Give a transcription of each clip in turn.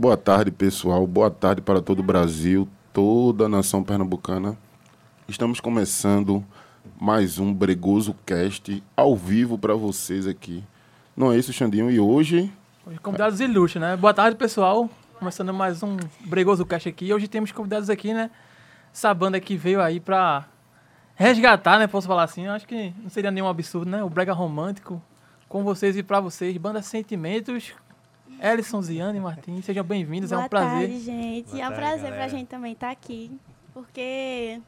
Boa tarde, pessoal. Boa tarde para todo o Brasil, toda a nação pernambucana. Estamos começando mais um Bregoso Cast ao vivo para vocês aqui. Não é isso, Xandinho? E hoje. Hoje convidados ilustres, né? Boa tarde, pessoal. Começando mais um Bregoso Cast aqui. Hoje temos convidados aqui, né? Essa banda que veio aí pra resgatar, né? Posso falar assim. Eu acho que não seria nenhum absurdo, né? O Brega Romântico. Com vocês e pra vocês. Banda Sentimentos. Ellison, Ziane e Martins, sejam bem-vindos. É um prazer. Boa tarde, gente. Boa é um tarde, prazer galera. pra gente também estar aqui. Porque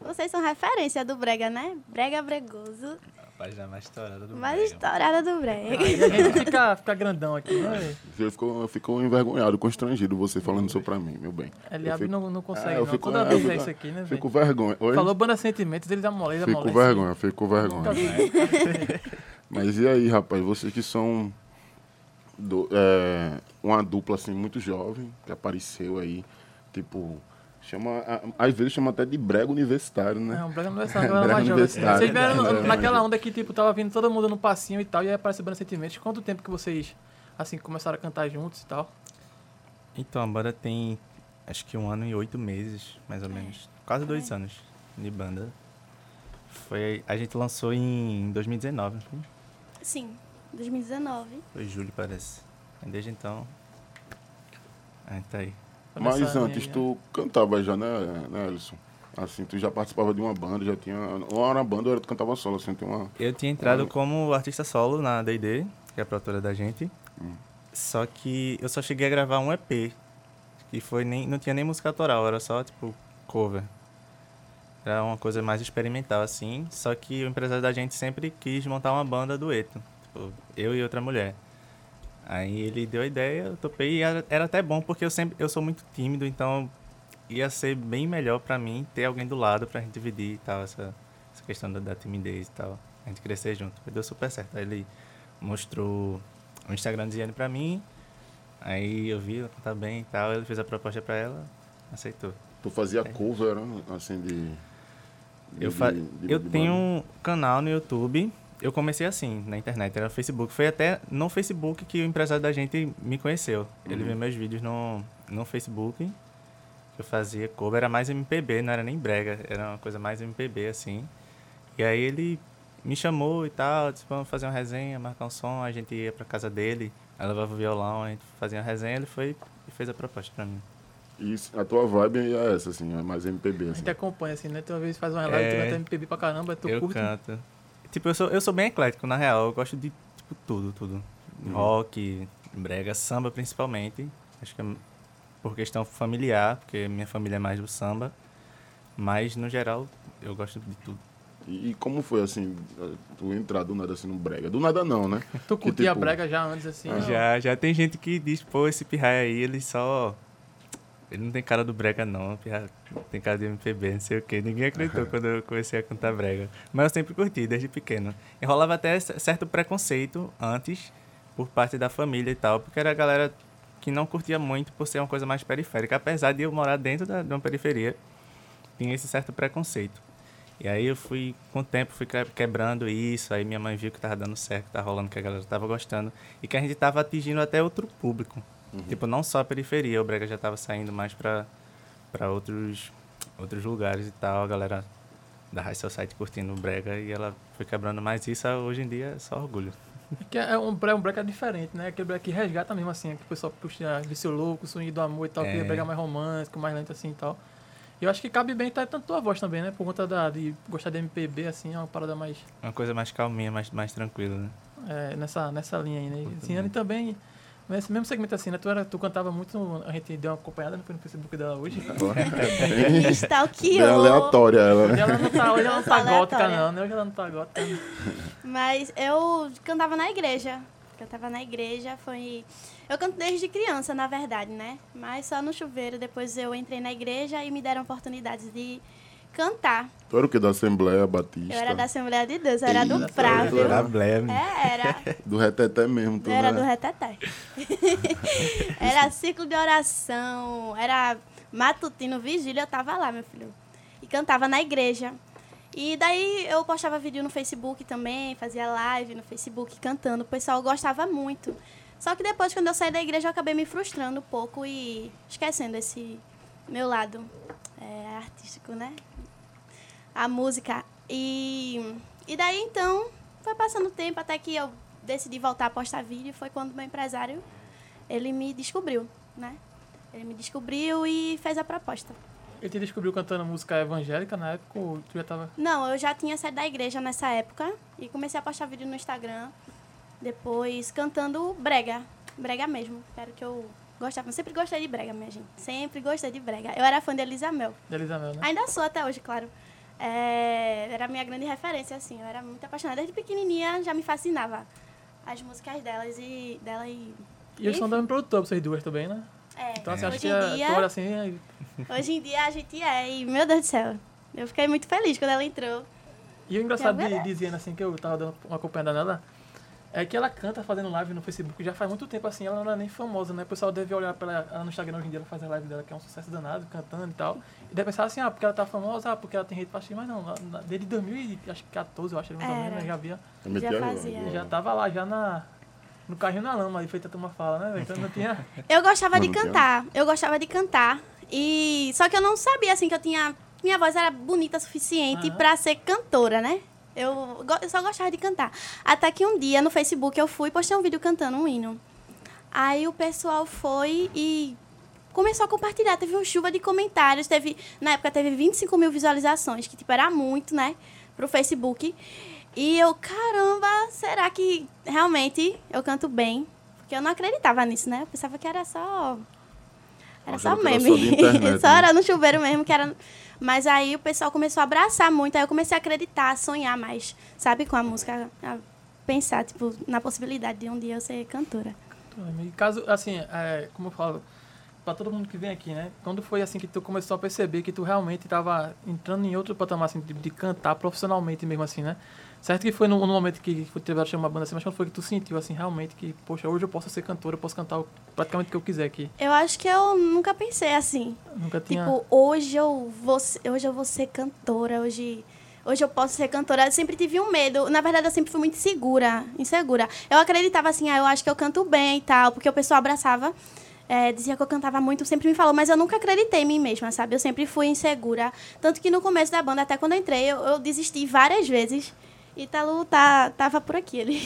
vocês são referência do Brega, né? Brega Bregoso. A página mais estourada do Mais Brega. estourada do Brega. Aí a gente fica, fica grandão aqui, né? Você ficou, ficou envergonhado, constrangido você falando isso pra mim, meu bem. Eu Eliab fico- não, não consegue, É, eu não. fico- Toda eu vez fico- é isso aqui, né, Fico vergonha. Oi? Falou Banda Sentimentos, eles amolem, eles Fico amolem. vergonha, fico vergonha. Vi. Mas e aí, rapaz, vocês que são do- é, uma dupla assim muito jovem, que apareceu aí, tipo, chama, às vezes chama até de brega universitário, né? É, um brega universitário, Brega mais jovem. universitário. Vocês vieram no- Brega naquela onda que, tipo, tava vindo todo mundo no passinho e tal, e aí aparece Banda Sentimentos. Quanto tempo que vocês, assim, começaram a cantar juntos e tal? Então, a banda tem acho que um ano e oito meses, mais ou É. menos. Quase dois anos de banda. Foi, a gente lançou em 2019, não foi? Sim, 2019. Foi julho, parece. Desde então. A gente tá aí. Mas antes aí, tu cantava já, né, né, Alisson? Assim, tu já participava de uma banda, já tinha. Ou era uma banda ou era tu cantava solo, assim, tem uma. Eu tinha entrado Ah. como artista solo na D&D, que é a produtora da gente. Hum. Só que eu só cheguei a gravar um EP. Que foi nem, não tinha nem música autoral, era só tipo cover. Era uma coisa mais experimental, assim. Só que o empresário da gente sempre quis montar uma banda dueto. Tipo, eu e outra mulher. Aí ele deu a ideia, eu topei e era, era até bom porque eu sempre eu sou muito tímido, então ia ser bem melhor pra mim ter alguém do lado pra gente dividir e tal, essa, essa questão da, da timidez e tal. A gente crescer junto. Deu super certo. Aí ele mostrou o Instagram de Ziane pra mim. Aí eu vi, ela tá bem e tal. Ele fez a proposta pra ela, aceitou. Tu fazia cover, né, assim, de. de- Eu, fa de- de- eu tenho um canal no YouTube. Eu comecei assim, na internet, era Facebook. Foi até no Facebook que o empresário da gente me conheceu. Ele Uhum. viu meus vídeos no, no Facebook. Que eu fazia cover, era mais MPB, não era nem brega. Era uma coisa mais MPB, assim. E aí ele me chamou e tal, disse, vamos fazer uma resenha, marcar um som. A gente ia pra casa dele, aí levava o violão, a gente fazia uma resenha. Ele foi e fez a proposta pra mim. E a tua vibe é essa, assim, é mais MPB, A assim. gente acompanha, assim, né? Tu uma vez faz uma live, tu É. canta MPB pra caramba, tu eu curte. canto. Tipo, eu sou, eu sou bem eclético, na real. Eu gosto de tipo, tudo, tudo. Uhum. Rock, brega, samba principalmente. Acho que é por questão familiar, porque minha família é mais do samba. Mas, no geral, eu gosto de tudo. E, e como foi, assim, tu entrar do nada, assim, no brega? Do nada não, né? Tu curtia a tipo- brega já antes, assim? Ah. Já, já tem gente que diz, pô, esse pirraia aí, ele só... Ele não tem cara do brega, não. Tem cara de MPB, não sei o quê. Ninguém acreditou quando eu comecei a cantar brega. Mas eu sempre curti, desde pequeno. E rolava até certo preconceito antes, por parte da família e tal, porque era a galera que não curtia muito por ser uma coisa mais periférica. Apesar de eu morar dentro da, de uma periferia, tinha esse certo preconceito. E aí eu fui, com o tempo, fui que- quebrando isso, aí minha mãe viu que tava dando certo, que tava rolando, que a galera tava gostando, e que a gente tava atingindo até outro público. Tipo, não só a periferia, o Brega já tava saindo mais pra, pra outros, outros lugares e tal, a galera da High Society curtindo o Brega, e ela foi quebrando mais isso, hoje em dia é só orgulho. Que é um, bre- um brega diferente, né? Aquele brega que resgata mesmo, assim, que o pessoal puxa Vício Louco, Swing do Amor e tal, que É. é brega mais romântico, mais lento assim e tal. E eu acho que cabe bem tá, tanto tua voz também, né? Por conta da, de gostar de MPB, assim, é uma parada mais Uma coisa mais calminha, mais, mais tranquila, né? é, nessa, nessa linha aí, né? E Ciane também, nesse mesmo segmento assim, né? Tu, era, tu cantava muito, a gente deu uma acompanhada né? foi no Facebook dela hoje. Bem, bem Stalkeou. aleatória ela, Hoje né? ela não tá, hoje ela não tá gótica não, né? Hoje ela não tá gótica. Mas eu cantava na igreja. Cantava na igreja, foi. Eu canto desde criança, na verdade, né? Mas só no chuveiro. Depois eu entrei na igreja e me deram oportunidades de cantar. Tu era o que? Da Assembleia Batista? Eu era da Assembleia de Deus, eu era do Eita, Frávio. era Da. É, era. Do reteté mesmo, tu Eu era né? do reteté. era ciclo de oração, era matutino, vigília, eu tava lá, meu filho. E cantava na igreja. E daí eu postava vídeo no Facebook também, fazia live no Facebook cantando. O pessoal gostava muito. Só que depois, quando eu saí da igreja, eu acabei me frustrando um pouco e esquecendo esse meu lado é, artístico, né? A música. E, e daí, então, foi passando o tempo até que eu decidi voltar a postar vídeo. Foi quando meu empresário, ele me descobriu, né? Ele me descobriu e fez a proposta. Ele te descobriu cantando música evangélica na época ou tu já tava... Não, eu já tinha saído da igreja nessa época e comecei a postar vídeo no Instagram. Depois cantando brega, brega mesmo. Era que eu gostava. Eu sempre gostei de brega, minha gente. Sempre gostei de brega. Eu era fã de Elisa Mel. De Elisa Mel, né? Ainda sou até hoje, claro. É, era a minha grande referência, assim. Eu era muito apaixonada. Desde pequenininha já me fascinava as músicas delas e dela e... E eles são da mesma produtora, vocês duas também, né? É, Então, assim, acho hoje que em a, dia... assim... aí- Hoje em dia a gente é, e meu Deus do céu. Eu fiquei muito feliz quando ela entrou. E o engraçado de, dizendo assim, que eu tava dando uma acompanhada nela, é que ela canta fazendo live no Facebook já faz muito tempo, assim, ela não é nem famosa, né? O pessoal deve olhar pra ela, ela no Instagram hoje em dia, ela faz a live dela, que é um sucesso danado, cantando e tal. E deve pensar assim, ah, porque ela tá famosa, ah, porque ela tem rede pra assistir, mas não, desde 2014, eu acho, mais ou menos, né? já via, meti Já agora, fazia. já tava lá, já na, no carrinho na lama, aí feita a turma fala, né? Então não tinha... Eu gostava de que cantar. Eu gostava de cantar. E só que eu não sabia assim que eu tinha minha voz era bonita o suficiente Aham. pra ser cantora, né? Eu, eu só gostava de cantar. Até que um dia no Facebook eu fui e postei um vídeo cantando um hino. Aí o pessoal foi e começou a compartilhar. Teve uma chuva de comentários. Teve, na época teve 25 mil visualizações, que tipo, era muito, né? Pro Facebook. E eu, caramba, será que realmente eu canto bem? Porque eu não acreditava nisso, né? Eu pensava que era só. Era só que era meme. só internet, só né? era no chuveiro mesmo, que era. Mas aí o pessoal começou a abraçar muito. Aí eu comecei a acreditar, a sonhar mais, sabe, com a música. A pensar, tipo, na possibilidade de um dia eu ser cantora. E caso, assim, é, como eu falo, pra todo mundo que vem aqui, né? Quando foi assim que tu começou a perceber que tu realmente tava entrando em outro patamar, assim, de, de cantar profissionalmente mesmo, assim, né? Certo que foi no, no momento que a chamar a banda assim, mas quando foi que tu sentiu, assim, realmente que, poxa, hoje eu posso ser cantora, eu posso cantar praticamente o que eu quiser aqui. Eu acho que eu nunca pensei assim. Eu nunca tinha... Tipo, hoje eu vou, hoje eu vou ser cantora, hoje, hoje eu posso ser cantora. Eu sempre tive um medo. Na verdade, eu sempre fui muito insegura, insegura. Eu acreditava assim, ah, eu acho que eu canto bem e tal, porque o pessoal abraçava, é, dizia que eu cantava muito, sempre me falou, mas eu nunca acreditei em mim mesma, sabe? Eu sempre fui insegura. Tanto que no começo da banda, até quando eu entrei, eu, eu desisti várias vezes. Ítalo tá, tava por aqui, ele.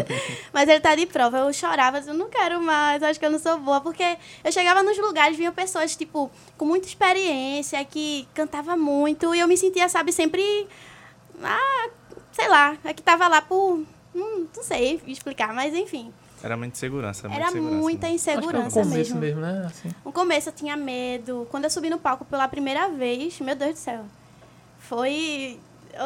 Mas ele tá de prova. Eu chorava, eu não quero mais, acho que eu não sou boa. Porque eu chegava nos lugares, vinham pessoas, tipo, com muita experiência, que cantava muito, e eu me sentia, sabe, sempre. Ah, sei lá, é que tava lá por. Não, não sei explicar, mas enfim. Era muita insegurança, muita Era segurança, muita né? Acho que é o insegurança começo mesmo. mesmo, né? Assim. No começo eu tinha medo. Quando eu subi no palco pela primeira vez, meu Deus do céu. Foi.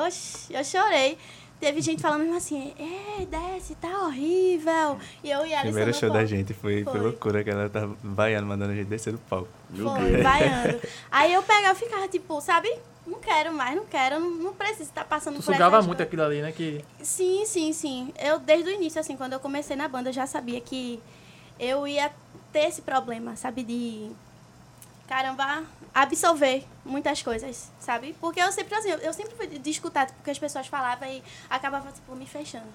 Oxi, eu chorei. Teve gente falando mesmo assim, é, desce, tá horrível. E eu e O a primeiro show da gente foi, foi Foi. loucura, que ela tava vaiando, mandando a gente descer do palco. Foi, vaiando. Aí eu pegava e ficava tipo, sabe? Não quero mais, não quero, não, não preciso estar passando Tu por sugava muito coisas. aquilo ali, né? Que Sim, sim, sim. Eu, desde o início, assim, quando eu comecei na banda, eu já sabia que eu ia ter esse problema, sabe? De, caramba, absorver muitas coisas, sabe? Porque eu sempre, assim, eu sempre fui de escutar tipo, o que as pessoas falavam e acabava, tipo, me fechando,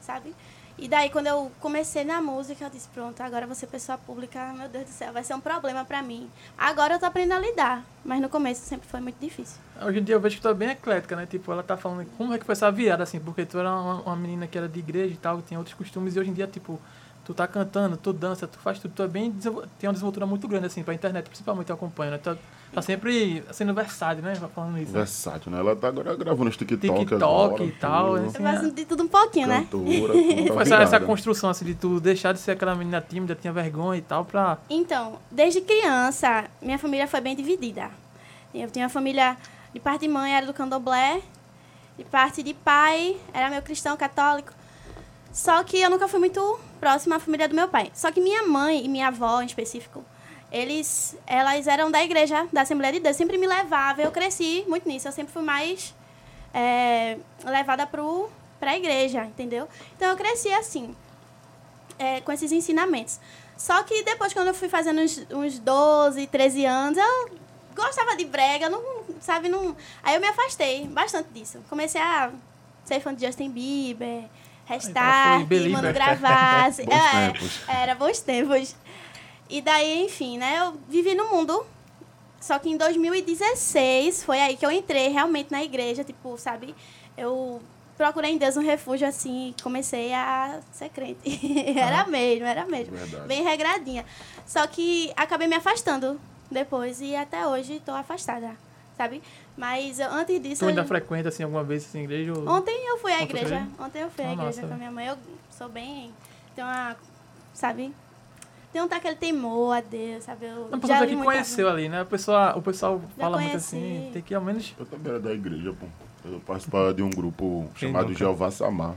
sabe? E daí, quando eu comecei na música, eu disse, pronto, agora ser pessoa pública, meu Deus do céu, vai ser um problema pra mim. Agora eu tô aprendendo a lidar, mas no começo sempre foi muito difícil. Hoje em dia eu vejo que tu é bem eclética, né? Tipo, ela tá falando como é que foi essa virada, assim, porque tu era uma, uma menina que era de igreja e tal, que tinha outros costumes, e hoje em dia, tipo, tu tá cantando, tu dança, tu faz tudo, tu é bem. Tem uma desenvoltura muito grande, assim, pra internet, principalmente eu acompanho, né? Tu tá sempre sendo versátil, né? Falando isso. Né? Versátil, né? Ela tá agora gravando os TikTok, TikTok agora, e tal, tudo. né? Eu Sim, faço é. de tudo um pouquinho, né? Cantora, tá Foi essa, essa construção, assim, de tu deixar de ser aquela menina tímida, tinha vergonha e tal, pra. Então, desde criança, minha família foi bem dividida. Eu tinha uma família, de parte de mãe era do candomblé, de parte de pai era meu cristão católico. Só que eu nunca fui muito próxima à família do meu pai. Só que minha mãe e minha avó, em específico, eles, elas eram da igreja, da Assembleia de Deus, sempre me levavam. Eu cresci muito nisso. Eu sempre fui mais é, levada pro, pra igreja, entendeu? Então eu cresci assim é, com esses ensinamentos. Só que depois, quando eu fui fazendo uns, uns 12, 13 anos, eu gostava de brega, não, sabe, não... Aí eu me afastei bastante disso. Comecei a ser fã de Justin Bieber, Restart, believer. mano, gravasse. Bons é, tempos. era bons tempos. E daí, enfim, né? Eu vivi no mundo. Só que em 2016 foi aí que eu entrei realmente na igreja, tipo, sabe? Eu procurei em Deus um refúgio assim e comecei a ser crente. era mesmo, era mesmo. Verdade. Bem regradinha. Só que acabei me afastando depois e até hoje tô afastada, sabe? Mas eu- antes disso. Tu ainda eu- frequenta assim alguma vez assim, igreja? Ou... Ontem eu fui à Ontem igreja. Ontem eu fui à Ah, igreja massa, com a minha mãe. Eu sou bem. Tenho uma. Sabe? Tem um aquele temor a Deus, sabe? Eu Não, já pessoa li que muita- conheceu ali, né? O pessoal, o pessoal Já fala muito conheci. assim, tem que ao menos. Eu também era da igreja, pô. Eu participava de um grupo Quem chamado nunca? Jeová Samar.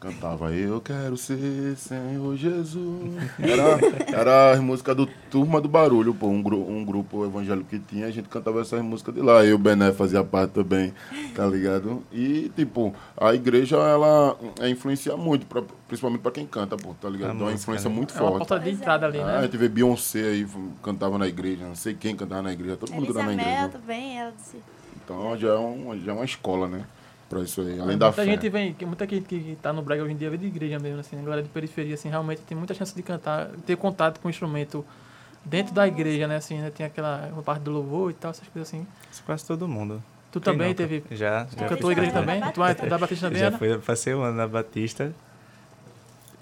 Cantava Eu Quero Ser Senhor Jesus. Era, era as músicas do Turma do Barulho, pô. Um, gru- um grupo evangélico que tinha, a gente cantava essas músicas de lá. Eu, Bené, fazia parte também, tá ligado? E, tipo, a igreja, ela é, influencia muito, pra- principalmente pra quem canta, pô, tá ligado? Dá uma influência né? muito É uma forte. porta de Pois é. entrada ali, Ah, a né? gente vê Beyoncé aí, cantava na igreja, não sei quem cantava na igreja, todo mundo Elisa cantava na Mel igreja. também, ela disse. Então já é, um, já é uma escola, né? Pra isso aí, além da muita fé. gente vem, que- muita gente que tá no brega hoje em dia vem de igreja mesmo, assim, a galera de periferia, assim, realmente tem muita chance de cantar, ter contato com o instrumento dentro da igreja, né, assim, né, tem aquela uma parte do louvor e tal, essas coisas assim. Isso quase todo mundo. Tu Quem também nunca? teve, Já, tu já cantou fiz igreja também. também? Tu é da Batista também, já fui, passei um ano na Batista.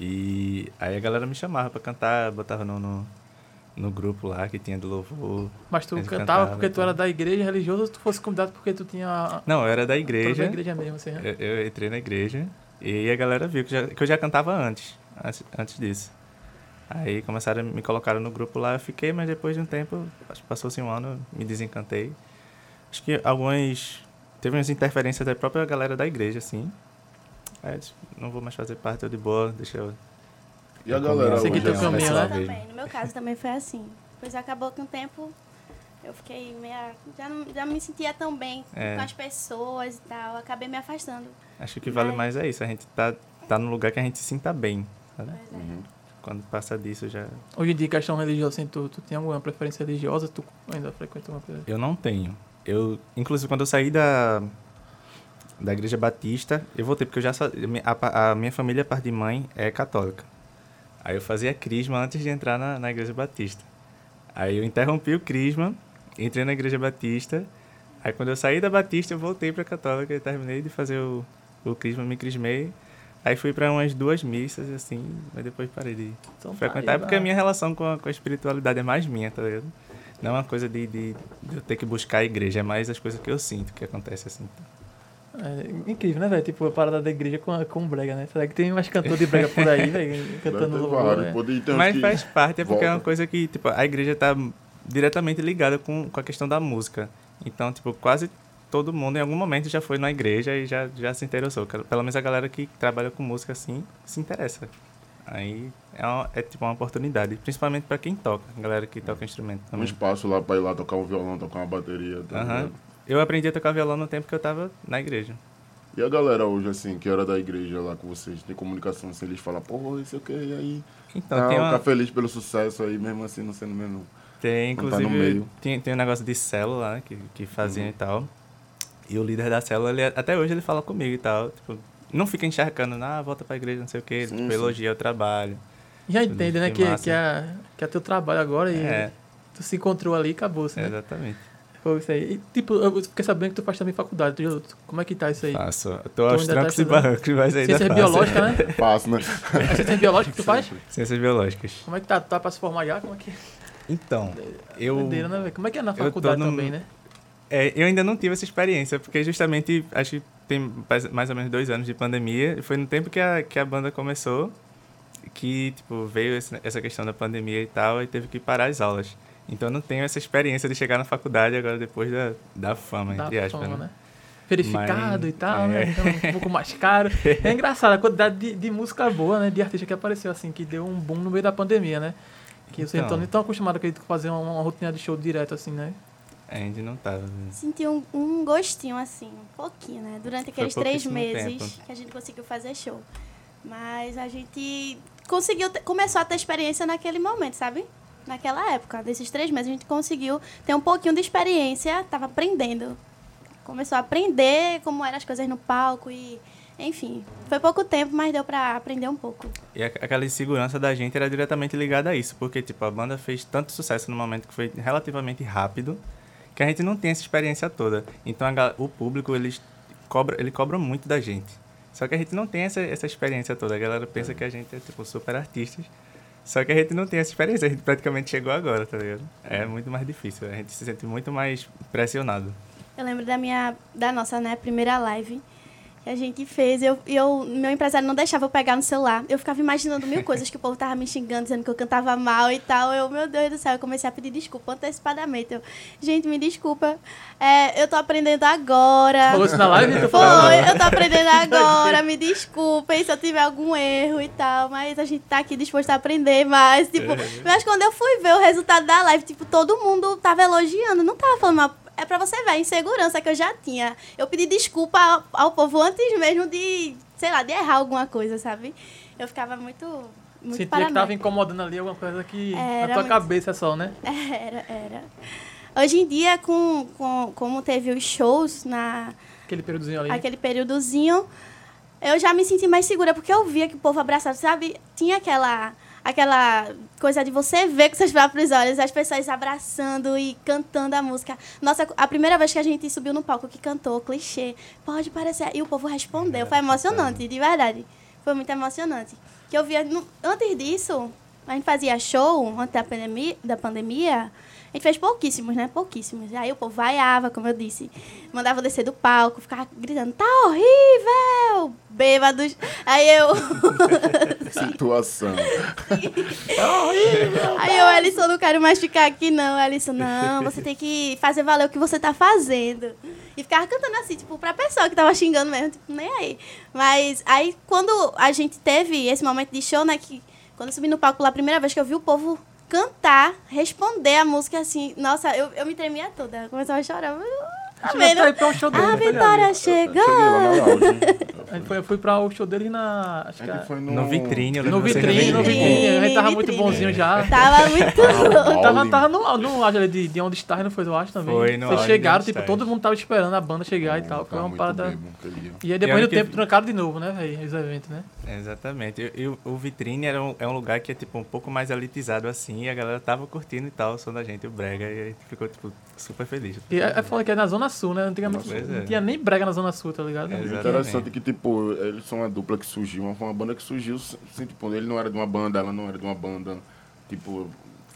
E aí a galera me chamava pra cantar, botava no, no, no grupo lá que tinha do louvor. Mas tu cantava cantava, porque tu era da igreja religiosa ou tu fosse convidado porque tu tinha... Não, eu era da igreja. da igreja mesmo, assim, né? Eu, eu entrei na igreja e a galera viu que, já- que eu já cantava antes, antes, antes disso. Aí começaram a me colocar no grupo lá, eu fiquei, mas depois de um tempo, acho que passou-se um ano, me desencantei. Acho que algumas. Teve umas interferências da própria galera da igreja, assim. Aí eu disse, não vou mais fazer parte, eu de boa, deixa eu. E a galera Seguir hoje teu é pessoa- Também, no meu caso também foi assim. Depois acabou que um tempo eu fiquei meia. Já não, já não me sentia tão bem É. com as pessoas e tal. Acabei me afastando. Acho que o que vale Mas- mais é isso, a gente tá, tá no lugar que a gente se sinta bem. sabe? Pois é. Uhum. Quando passa disso já. Hoje em dia, questão religiosa, assim, tu, tu tem alguma preferência religiosa? Tu ainda frequenta uma coisa? Eu não tenho. Eu, inclusive, quando eu saí da, da igreja batista, eu voltei, porque eu já a, a minha família, a parte de mãe, é católica. Aí eu fazia crisma antes de entrar na, na igreja batista. Aí eu interrompi o crisma, entrei na igreja batista. Aí quando eu saí da batista, eu voltei para católica e terminei de fazer o, o crisma, me crismei. Aí fui para umas duas missas, assim, mas depois parei de Então, frequentar, aí, porque a minha relação com a, com a espiritualidade é mais minha, tá ligado? Não é uma coisa de, de, de eu ter que buscar a igreja, é mais as coisas que eu sinto que acontece assim. É incrível, né, velho? Tipo, a parada da igreja com, com brega, né? Será que tem mais cantor de brega por aí, velho? Cantando louvor, né? Mas que- faz parte, é porque é uma volta. coisa que, tipo, a igreja tá diretamente ligada com, com a questão da música. Então, tipo, quase todo mundo em algum momento já foi na igreja e já, já se interessou. Pelo menos a galera que trabalha com música assim se interessa. Aí é, uma- é tipo uma oportunidade, principalmente pra quem toca, a galera que toca instrumento um também. espaço lá pra ir lá tocar um violão, tocar uma bateria. Tá Aham. Eu aprendi a tocar violão no tempo que eu tava na igreja. E a galera hoje, assim, que era da igreja lá com vocês, tem comunicação, assim, eles falam, pô, isso aqui, e aí. Então, Não, tem, ficar uma, feliz pelo sucesso aí, mesmo assim, não sendo mesmo. tem quando tá no inclusive, meio. tem, tem um negócio de célula, né, que, que faziam Uhum. e tal. E o líder da célula, ele, até hoje ele fala comigo e tal. Tipo, não fica encharcando, ah, volta pra igreja, não sei o quê. Sim, tipo, sim. elogia o trabalho. Já entende, né? Que Que, que, é, que é teu trabalho agora e É, tu se encontrou ali e acabou-se, né? exatamente. Foi isso aí. E, tipo, eu fiquei sabendo que tu faz também faculdade. Tu como é que tá isso aí? Faço. Eu tô aos tá trancos e barrancos, mas ainda Ciência faço. biológica, né? Fácil, né? É ciência biológica que tu faz? Ciências biológicas. Como é que tá? Tu tá pra se formar já? Como é que Então, eu... Doideira, né? Como é que é na faculdade num- também, né? É, eu ainda não tive essa experiência, porque justamente acho que tem mais- ou menos dois anos de pandemia. Foi no tempo que a, que a banda começou que tipo, veio essa questão da pandemia e tal, e teve que parar as aulas. Então eu não tenho essa experiência de chegar na faculdade agora depois da, da fama, Da entre aspas. fama, né? né? Verificado Mas- e tal, é. né? Então, um pouco mais caro. É engraçado a quantidade de, de música boa, né? De artista que apareceu, assim, que deu um boom no meio da pandemia, né? Que vocês não estão Então. nem tão acostumados, acredito, com fazer uma, uma rotina de show direto, assim, né? A gente não tava. Senti um, um gostinho, assim, um pouquinho, né? Durante aqueles três meses tempo. que a gente conseguiu fazer show. Mas a gente conseguiu, ter- começou a ter experiência naquele momento, sabe? Naquela época, desses três meses, a gente conseguiu ter um pouquinho de experiência, tava aprendendo. Começou a aprender como eram as coisas no palco e Enfim, foi pouco tempo, mas deu pra aprender um pouco. E a- aquela insegurança da gente era diretamente ligada a isso, porque tipo, a banda fez tanto sucesso no momento que foi relativamente rápido, que a gente não tem essa experiência toda. Então a o público, eles cobra, ele cobra muito da gente. Só que a gente não tem essa, essa experiência toda. A galera pensa que a gente é tipo super artistas. Só que a gente não tem essa experiência, a gente praticamente chegou agora, tá ligado? É muito mais difícil, a gente se sente muito mais pressionado. Eu lembro da minha, da nossa, né, primeira live que a gente fez. Eu, eu, meu empresário não deixava eu pegar no celular. Eu ficava imaginando mil coisas que o povo tava me xingando, dizendo que eu cantava mal e tal. Eu, meu Deus do céu, eu comecei a pedir desculpa antecipadamente. Eu, gente, me desculpa. É, eu tô aprendendo agora. Falou isso na live? Foi, eu tô aprendendo agora, me desculpem se eu tiver algum erro e tal, mas a gente tá aqui disposto a aprender mais, tipo, mas quando eu fui ver o resultado da live, tipo, todo mundo tava elogiando, não tava falando mal, é pra você ver a insegurança que eu já tinha. Eu pedi desculpa ao, ao povo antes mesmo de, sei lá, de errar alguma coisa, sabe? Eu ficava muito, muito Sentia que paranoica. tava incomodando ali alguma coisa que Era na tua muito. cabeça só, né? Era, era. Hoje em dia, com, com, como teve os shows na, Aquele períodozinho ali. aquele períodozinho, eu já me senti mais segura, porque eu via que o povo abraçava, sabe? Tinha aquela, aquela coisa de você ver com seus próprios olhos as pessoas abraçando e cantando a música. Nossa, a primeira vez que a gente subiu no palco que cantou, clichê, pode parecer. E o povo respondeu. Foi emocionante, de verdade. Foi muito emocionante. Que eu via. Antes disso, a gente fazia show, antes da pandemia, da pandemia a gente fez pouquíssimos, né? Pouquíssimos. Aí o povo vaiava, como eu disse. Mandava descer do palco, ficava gritando, tá horrível! Bêbados. Aí eu. Situação. Aí eu, Alisson, não quero mais ficar aqui, não. Alisson, não, você tem que fazer valer o que você tá fazendo. E ficava cantando assim, tipo, pra pessoa que tava xingando mesmo, tipo, nem aí. Mas aí, quando a gente teve esse momento de show, né, que quando eu subi no palco pela primeira vez que eu vi o povo cantar, responder a música assim, nossa, eu, eu me tremia toda. Começava a chorar. Tá Chegou vendo? até ir pra um show dele. A né? Foi ali. vitória chegou. A gente foi, eu fui pra o show dele na. Acho A que gente é- foi no... No vitrine, eu No vitrine, no vitrine. A gente tava muito bonzinho já. Tava muito louco. Tava, tava no, no ali de, de onde está, não foi, eu acho também. Foi, no Vocês chegaram, tipo, todo mundo tava esperando a banda chegar e tal. Foi uma parada. E aí depois do tempo trancaram de novo, né, velho? Os eventos, né? Exatamente. E, o- Vitrine era um, é um lugar que é tipo um pouco mais elitizado assim, e a galera tava curtindo e tal, o som da gente, o Brega, e a gente ficou tipo super feliz. E é, é foda que é na Zona Sul, né? Antigamente não é. tinha nem brega na Zona Sul, tá ligado? É, interessante é que, tipo, eles são uma dupla que surgiu, uma, uma banda que surgiu, assim, tipo, ele não era de uma banda, ela não era de uma banda, tipo,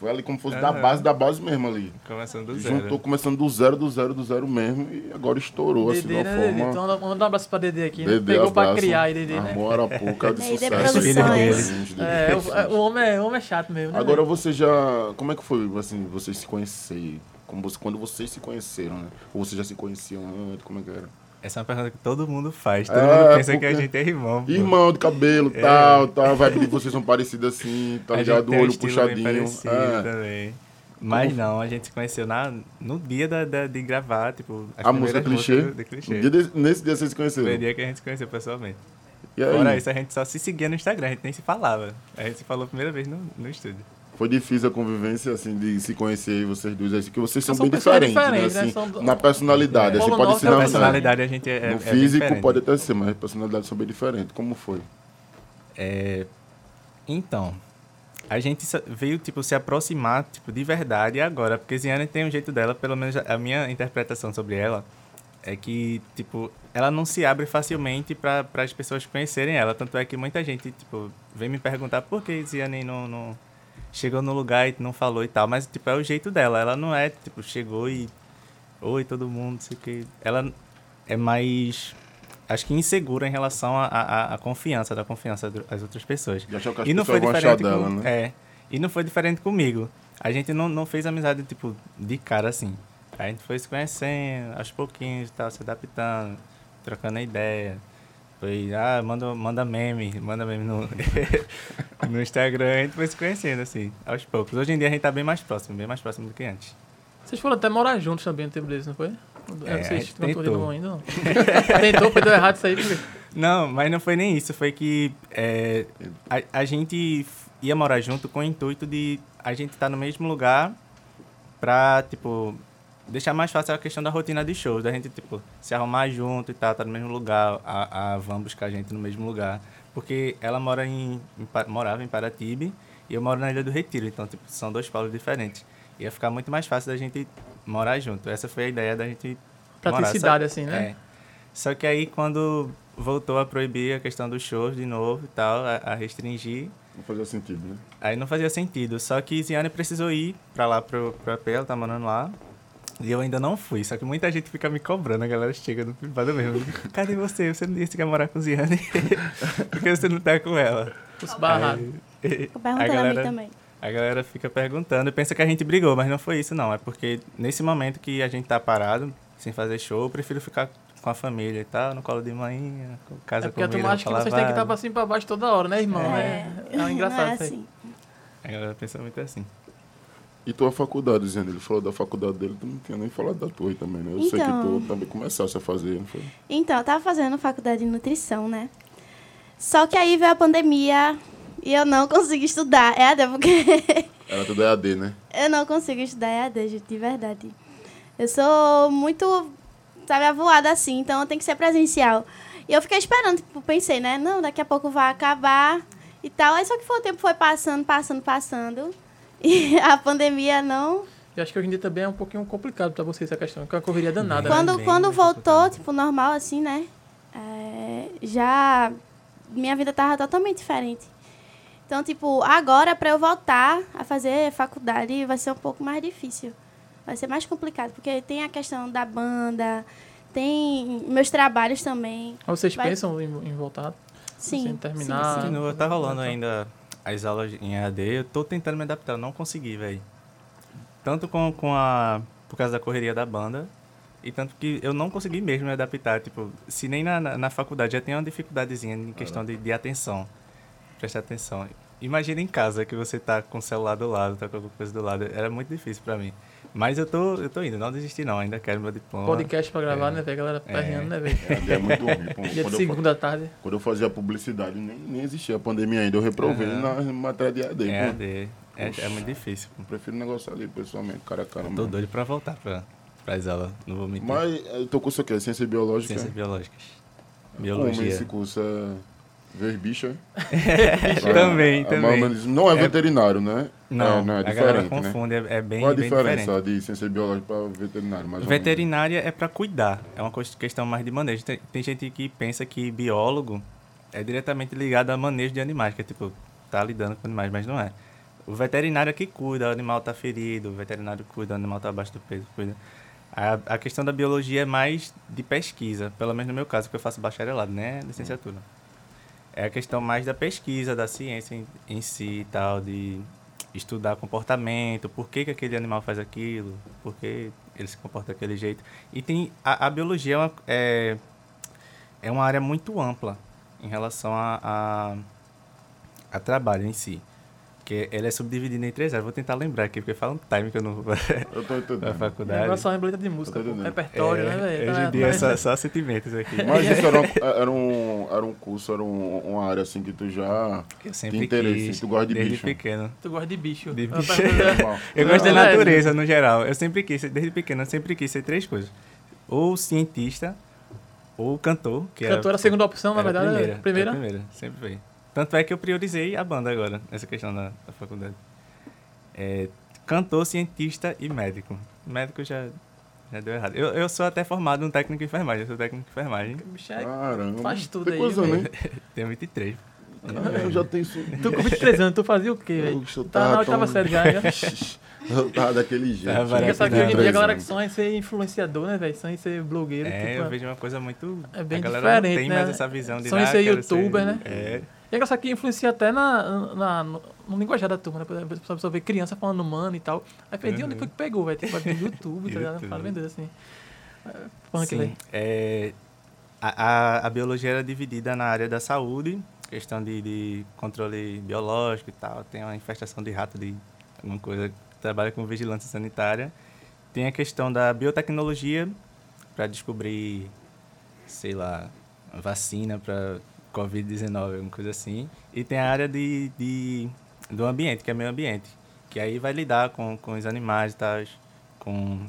foi ali como fosse da base, da base mesmo ali. Começando do zero. Juntou, começando do zero, do zero, do zero mesmo, e agora estourou, assim, de Dedê, uma né, Dedê? forma... Então, manda um abraço pra Dedê aqui, né? Dedê, Pegou pra abraço. criar aí, Dedê, né? Armou Arapuca de Dedê sucesso. É, o, é, o homem é, o homem é chato mesmo, né? Agora você já. Como é que foi, assim, vocês se conhecerem? Como você, quando vocês se conheceram, né? Ou vocês já se conheciam antes? Como é que era? Essa é uma pergunta que todo mundo faz. Todo É, mundo pensa que a gente é irmão. pô. Irmão de cabelo, É. tal, tal. A vibe de vocês são parecidas assim, tá ligado? O olho puxadinho. parecido É. também. Mas não, a gente se conheceu na, no dia da, da- de gravar, tipo, A música clichê. de clichê. Dia de- nesse dia vocês se conheceram. Foi o dia que a gente se conheceu pessoalmente. E aí, Fora isso, a gente só se seguia no Instagram, a gente nem se falava. A gente se falou a primeira vez no, no estúdio. Foi difícil a convivência, assim, de se conhecer aí, vocês dois, assim, que vocês são, São bem diferentes, diferentes, né? né? Assim, São Na personalidade, É. assim, pode ser na, personalidade a gente é, é- no é físico diferente. pode até ser, mas as personalidades são bem diferentes. Como foi? É, então, a gente veio, tipo, se aproximar, tipo, de verdade agora, porque Ziane tem um jeito dela, pelo menos a minha interpretação sobre ela, é que, tipo, ela não se abre facilmente para as pessoas conhecerem ela, tanto é que muita gente, tipo, vem me perguntar por que Ziane não, não chegou no lugar e não falou e tal, mas, tipo, é o jeito dela, ela não é, tipo, chegou e, oi, todo mundo, não sei o que, ela é mais... Acho que insegura em relação à confiança, da confiança das outras pessoas. De achar que as E não foi diferente dela, com, né? É. E não foi diferente comigo. A gente não, não fez amizade, tipo, de cara assim. A gente foi se conhecendo, aos pouquinhos e tal, se adaptando, trocando ideia. Foi, ah, manda, manda meme, manda meme no, no Instagram. A gente foi se conhecendo, assim, aos poucos. Hoje em dia a gente tá bem mais próximo, bem mais próximo do que antes. Vocês foram até morar juntos também no tempo desse, não foi? É, É, vocês gente estão ainda, não? tentou, foi deu errado isso aí, porque... Não, mas não foi nem isso. Foi que é, a, a gente ia morar junto com o intuito de a gente estar no mesmo lugar pra, tipo, deixar mais fácil a questão da rotina de shows, da gente, tipo, se arrumar junto e tal, tá no mesmo lugar, a, a Van buscar a gente no mesmo lugar. Porque ela mora em, em morava em Paratibe e eu moro na Ilha do Retiro, então, tipo, são dois polos diferentes. Ia ficar muito mais fácil da gente morar junto. Essa foi a ideia da gente morar. Praticidade, Só- assim, né? É. Só que aí, quando voltou a proibir a questão dos shows de novo e tal, a, a restringir, Não fazia sentido, né? Aí não fazia sentido. Só que Ziane precisou ir pra lá, pro, pro AP, ela tá morando lá. E eu ainda não fui. Só que muita gente fica me cobrando, a galera chega no privado mesmo. Cadê você? Você não disse que ia morar com Ziane? Porque você não tá com ela. Os a mim galera, também. a galera fica perguntando e pensa que a gente brigou, mas não foi isso não. É porque nesse momento que a gente tá parado, sem fazer show, eu prefiro ficar com a família e tal, no colo de manhã, com casa É porque a comida, turma acha que roupa vocês têm que estar lavada. pra cima e pra baixo toda hora, né, irmão? É, é, um engraçado não é isso aí. assim. A galera pensa muito assim. E tua faculdade, dizendo, ele falou da faculdade dele, tu não tinha nem falado da tua também, né? Eu sei que Então. tu também começaste a fazer, não foi? Então, eu tava fazendo faculdade de nutrição, né? Só que aí veio a pandemia e eu não consegui estudar. É até porque Era tudo EAD, né? eu não consigo estudar EAD, gente, de verdade. Eu sou muito, sabe, avoada assim, então tenho que ser presencial. E eu fiquei esperando, tipo, pensei, né? Não, daqui a pouco vai acabar e tal. Aí só que foi, o tempo foi passando, passando, passando. E a pandemia não. Eu acho que hoje em dia também é um pouquinho complicado pra vocês essa questão, que é uma correria danada, né? Quando, bem quando voltou, tipo, normal, assim, né? é, já. Minha vida tava totalmente diferente. Então, tipo, agora pra eu voltar a fazer faculdade vai ser um pouco mais difícil. Vai ser mais complicado, porque tem a questão da banda, tem meus trabalhos também. Vocês Vai- pensam em, em voltar? Sim. Sem terminar. sim, sim. Continua, tá rolando ainda as aulas em EAD. Eu tô tentando me adaptar, não consegui, velho. Tanto com, com a. por causa da correria da banda. E tanto que eu não consegui mesmo me adaptar. Tipo, se nem na, na, na faculdade já tem uma dificuldadezinha em questão de, de atenção. Prestar atenção. Imagina em casa que você tá com o celular do lado, tá com alguma coisa do lado. Era muito difícil pra mim. Mas eu tô, eu tô indo, não desisti não, ainda quero meu diploma. Podcast pra gravar, É. né, velho? Galera perreando, né, velho? EAD é muito ruim. Pô, Dia de eu, segunda à tarde. quando eu fazia publicidade, nem, nem existia a pandemia ainda. Eu reprovei Aham. na matéria de EAD. É, pô. EAD. É, é muito difícil. pô. Eu prefiro negociar ali pessoalmente, cara a cara. Tô mesmo. doido pra voltar pra, pras aulas, não vou mentir. Mas eh, teu curso é o quê? Ciência biológica? Ciências biológicas. Como Biologia. esse curso é ver bicha? também, Ah, também. mas Não é veterinário, né? Não, é, não é diferente, né? confunde, é, é bem, Qual a bem diferença diferente. de ciência biológica para veterinário? Mais? Veterinária é para cuidar, é uma questão mais de manejo. Tem, tem gente que pensa que biólogo é diretamente ligado a manejo de animais, que é tipo, tá lidando com animais, mas não é. O veterinário é que cuida, o animal tá ferido, o veterinário cuida, o animal tá abaixo do peso, cuida. A, a questão da biologia é mais de pesquisa, pelo menos no meu caso, que eu faço bacharelado, né? Licenciatura. É a questão mais da pesquisa, da ciência em, em si e tal, de estudar comportamento, por que, que aquele animal faz aquilo, por que ele se comporta daquele jeito. E tem a, a biologia é uma, é, é uma área muito ampla em relação a, a, a trabalho em si. Porque ela é subdividida em três áreas. Vou tentar lembrar aqui, porque fala um time que eu não vou Eu tô na entendendo. faculdade. Agora só é letra de música, repertório, É, né, velho? Hoje Tá- em dia é tá- só, só sentimentos aqui. Mas isso era, um- era, um, era um curso, era um- uma área assim que tu já Eu tem sempre interesse, quis, tu gosta de desde bicho. pequeno. Tu gosta de bicho. De Eu bicho. Eu gosto da Não, é, natureza, no geral. Eu sempre quis, desde pequeno, eu sempre quis ser três coisas. Ou cientista, ou cantor, que era, Cantor era a segunda opção, na era verdade. primeira, era a primeira. era a primeira, sempre foi. Tanto é que eu priorizei a banda agora, nessa questão da, da faculdade. É, cantor, cientista e médico. Médico já, já deu errado. Eu, eu sou até formado no técnico de enfermagem, eu sou técnico de enfermagem. É- Caramba. Faz tudo tem aí, coisa, né? Tenho 23. Ah, Eu já tenho isso. Tu com 23 anos, tu fazia o quê, Eu velho? Tá na tava oitava série já, já. Eu tava daquele jeito. Tava Porque sabe que hoje em dia a galera que sonha em ser influenciador, né, velho? Sonha em ser blogueiro. É, tipo, eu vejo uma coisa muito. É bem a galera diferente, não tem né? mais essa visão de Só em ah, ser youtuber, né? É. E é engraçado que influencia até na, na, no, no linguajar da turma, né? Por exemplo, a pessoa vê criança falando mano e tal. Aí perdi onde Uhum. foi que pegou, velho? Tipo, do YouTube, tá ligado? Fala bem assim. É, Punk, Sim, velho. é, a, a, a biologia era dividida na área da saúde, questão de, de controle biológico e tal. Tem uma infestação de rato de alguma coisa, trabalha com vigilância sanitária. Tem a questão da biotecnologia, para descobrir, sei lá, vacina para Covid-19, alguma coisa assim. E tem a área de, de, do ambiente, que é meio ambiente, que aí vai lidar com, com os animais e tal, com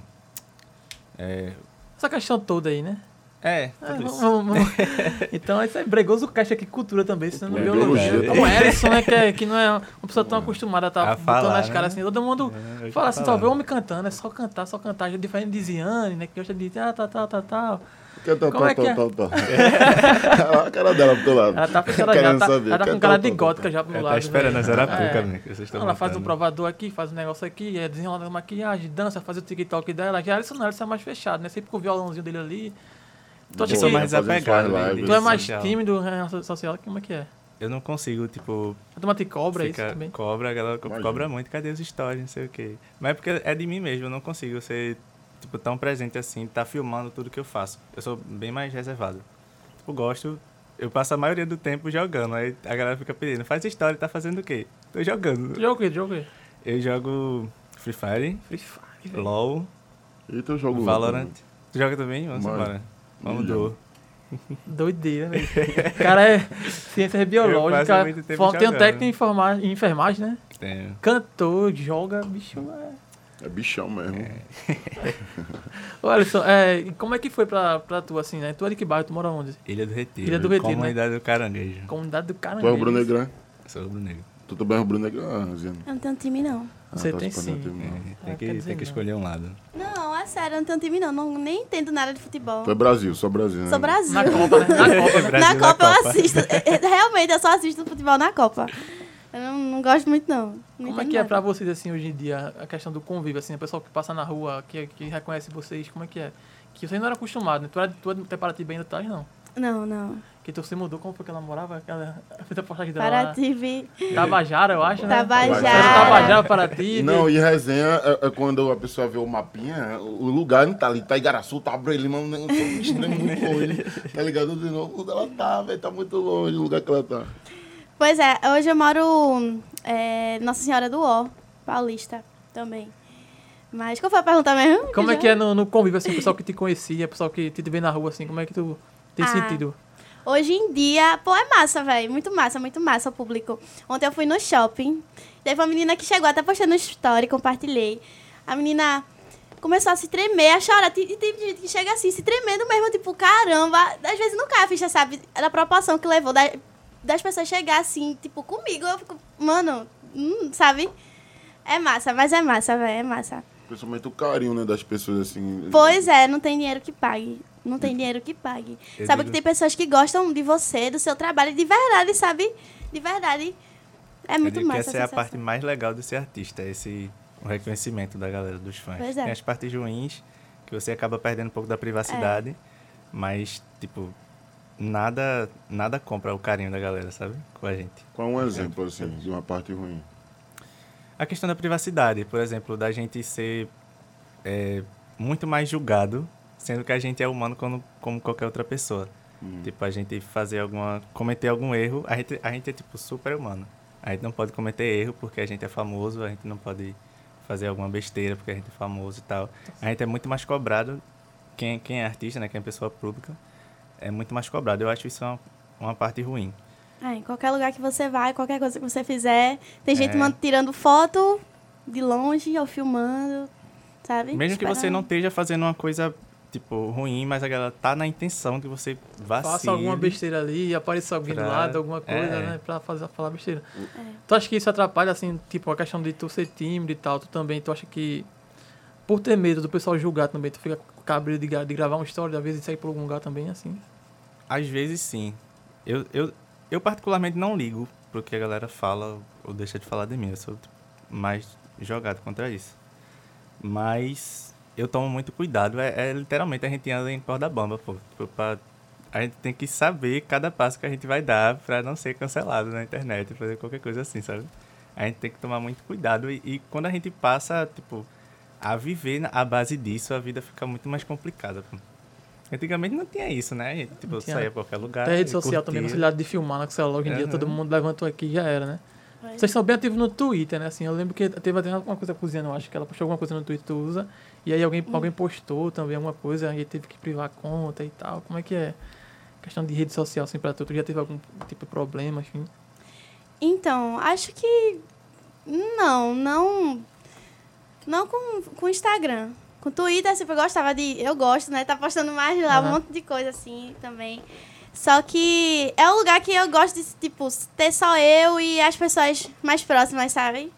É, Essa questão toda aí, né? é, É, tudo isso. vamos- vamos- então, isso é bregoso caixa aqui, cultura também, sendo É, biologia. biologia. Como o Erison, né, que, é- que não é uma pessoa tão acostumada a estar A botando falar, nas caras né? assim. Todo mundo É, fala assim, só vê homem cantando, é só cantar, só cantar. Diferente de Ziane, né, que gosta de ah, tá, tá, tá, tá. Que tá, Como é que é? Olha a cara dela pro teu lado. Ela tá fechada já, Querendo tá, saber. ela tá com cara de tá, gótica tá. já pro Ela lado. tá esperando né? a Zarapuca, É. né? Que vocês estão Ela faz um provador aqui, faz um negócio aqui, é desenrolando a maquiagem, dança, faz o TikTok dela. Já isso não, isso é mais fechado, né? Sempre com o violãozinho dele ali. Tu acha que mais suas né, tu é mais social. tímido em relação social? Como é que é? Eu não consigo, tipo, A turma te cobra isso também? cobra, a galera co- Imagina. cobra muito, cadê os stories, não sei o quê. Mas é porque é de mim mesmo, eu não consigo ser, tipo, tão presente assim, tá filmando tudo que eu faço. Eu sou bem mais reservado. Tipo, gosto, eu passo a maioria do tempo jogando, aí a galera fica pedindo, faz story, tá fazendo o quê? Tô jogando. Tu joga o quê? Tu joga o quê? Eu jogo Free Fire, Free Fire. LOL, E teu jogo Valorant. Tu joga também? Vamos Mano. embora. Vamos Jogo. do. Doideira, velho. O cara é ciência Eu biológica, tem um técnico em em enfermagem, né? Tenho. Cantor, joga, bicho. É... É bichão mesmo. Olha só, é, e como é que foi pra, pra tu, assim, né? Tu é de que bairro? Tu mora onde? Ilha do Retiro. Ilha do Retiro, né? Comunidade do Caranguejo. Comunidade do Tu Caranguejo. é rubro negrão? Sou rubro negro. Tu também é rubro negrão, Ziane? Eu não tenho time, não. Você tá tem sim. teu irmão. Tem Ah, que, tem que escolher um lado. Não, é sério, eu não tenho time, não. não nem entendo nada de futebol. Tu é Brasil, só Brasil, né? Sou Brasil. Na Copa, né? Na Copa, né? Brasil na na Copa eu Copa. assisto. É, é, Realmente, eu só assisto futebol na Copa. Eu não, não gosto muito, não. não Como é que é nada. pra vocês, assim, hoje em dia, a questão do convívio, assim, o pessoal que passa na rua, que, que reconhece vocês, como é que é? Que vocês não eram acostumados, né? Tu é, tu é de Paraty ainda tá, não? Não, não. Que tu se mudou, como foi que ela morava? Aquela, fez a postagem dela lá. Paraty, vi- Tabajara, eu acho, né? Tabajara. Você era Tabajara, Paraty. Não, e resenha é, é quando a pessoa vê o mapinha, o lugar não tá ali, tá Igaraçu, tá Abrelima, não tô extremo muito longe, tá ligado? De novo, onde ela tá, velho, tá muito longe o lugar que ela tá. Pois é, hoje eu moro é, Nossa Senhora do Ó, Paulista também. Mas qual foi a pergunta mesmo? Como é que é no, no convívio, assim, o pessoal que te conhecia, o pessoal que te vê na rua, assim, como é que tu tem Ah. sentido? Hoje em dia, pô, é massa, velho. Muito massa, muito massa o público. Ontem eu fui no shopping. Teve uma menina que chegou, até postando no story, compartilhei. A menina começou a se tremer, a chorar. E e tem gente que chega assim, se tremendo mesmo, tipo, caramba. Às vezes não cai a ficha, sabe? Da proporção que levou da- das pessoas chegar assim, tipo, comigo. Eu fico, mano, hum, sabe? É massa, mas é massa, velho, é massa. Principalmente o carinho, né, das pessoas, assim. Pois é, não tem dinheiro que pague. Não tem dinheiro que pague. Eu sabe digo- que tem pessoas que gostam de você, do seu trabalho, de verdade, sabe? De verdade. É Eu muito massa. essa é a sensação. parte mais legal de ser artista, esse o reconhecimento da galera, dos fãs. Pois é. Tem as partes ruins, que você acaba perdendo um pouco da privacidade, É. mas, tipo, nada, nada compra o carinho da galera, sabe? Com a gente. Qual um exemplo, assim, de uma parte ruim? A questão da privacidade, por exemplo, da gente ser é, muito mais julgado, sendo que a gente é humano como, como qualquer outra pessoa. Hum. Tipo, a gente fazer alguma. cometer algum erro, a gente, a gente é tipo super humano. A gente não pode cometer erro porque a gente é famoso, a gente não pode fazer alguma besteira porque a gente é famoso e tal. A gente é muito mais cobrado, quem, quem é artista, né, quem é pessoa pública, é muito mais cobrado. Eu acho isso uma, uma parte ruim. É, em qualquer lugar que você vai, qualquer coisa que você fizer, tem gente É. tirando foto de longe ou filmando, sabe? Mesmo que você não esteja fazendo uma coisa, tipo, ruim, mas a galera tá na intenção que você vacile. Faça alguma besteira ali e apareça alguém do pra- lado, alguma coisa, é. né? Pra fazer, falar besteira. É. Tu acha que isso atrapalha, assim, tipo, a questão de tu ser tímido e tal, tu também, tu acha que por ter medo do pessoal julgar também, tu fica com cabreiro de, de gravar uma história, às vezes e sair por algum lugar também, assim? Às vezes sim. Eu, eu, eu particularmente não ligo pro que a galera fala ou deixa de falar de mim. Eu sou mais jogado contra isso. Mas eu tomo muito cuidado. É, é literalmente a gente anda em corda bamba, pô. Tipo, pra- a gente tem que saber cada passo que a gente vai dar pra não ser cancelado na internet, fazer qualquer coisa assim, sabe? A gente tem que tomar muito cuidado e, e quando a gente passa, tipo, a viver à base disso, a vida fica muito mais complicada, pô. Antigamente não tinha isso, né? A gente, tipo, tinha. saía pra qualquer lugar. Até rede e social também, facilidade de filmar no celular, hoje em dia Aham. todo mundo levantou aqui e já era, né? Vocês são bem ativos no Twitter, né? Assim, eu lembro que teve até alguma coisa cozinhando, eu acho que ela postou alguma coisa no Twitter, tu usa, e aí alguém, alguém postou também alguma coisa, aí teve que privar a conta e tal. Como é que é? Questão de rede social, assim, pra tu, tu já teve algum tipo de problema, assim? Então, acho que não, não não com com o Instagram, Com Twitter, tipo, eu gostava de. Eu gosto, né? Tá postando mais lá, um Aham. monte de coisa assim também. Só que é um lugar que eu gosto de, tipo, ter só eu e as pessoas mais próximas, sabe?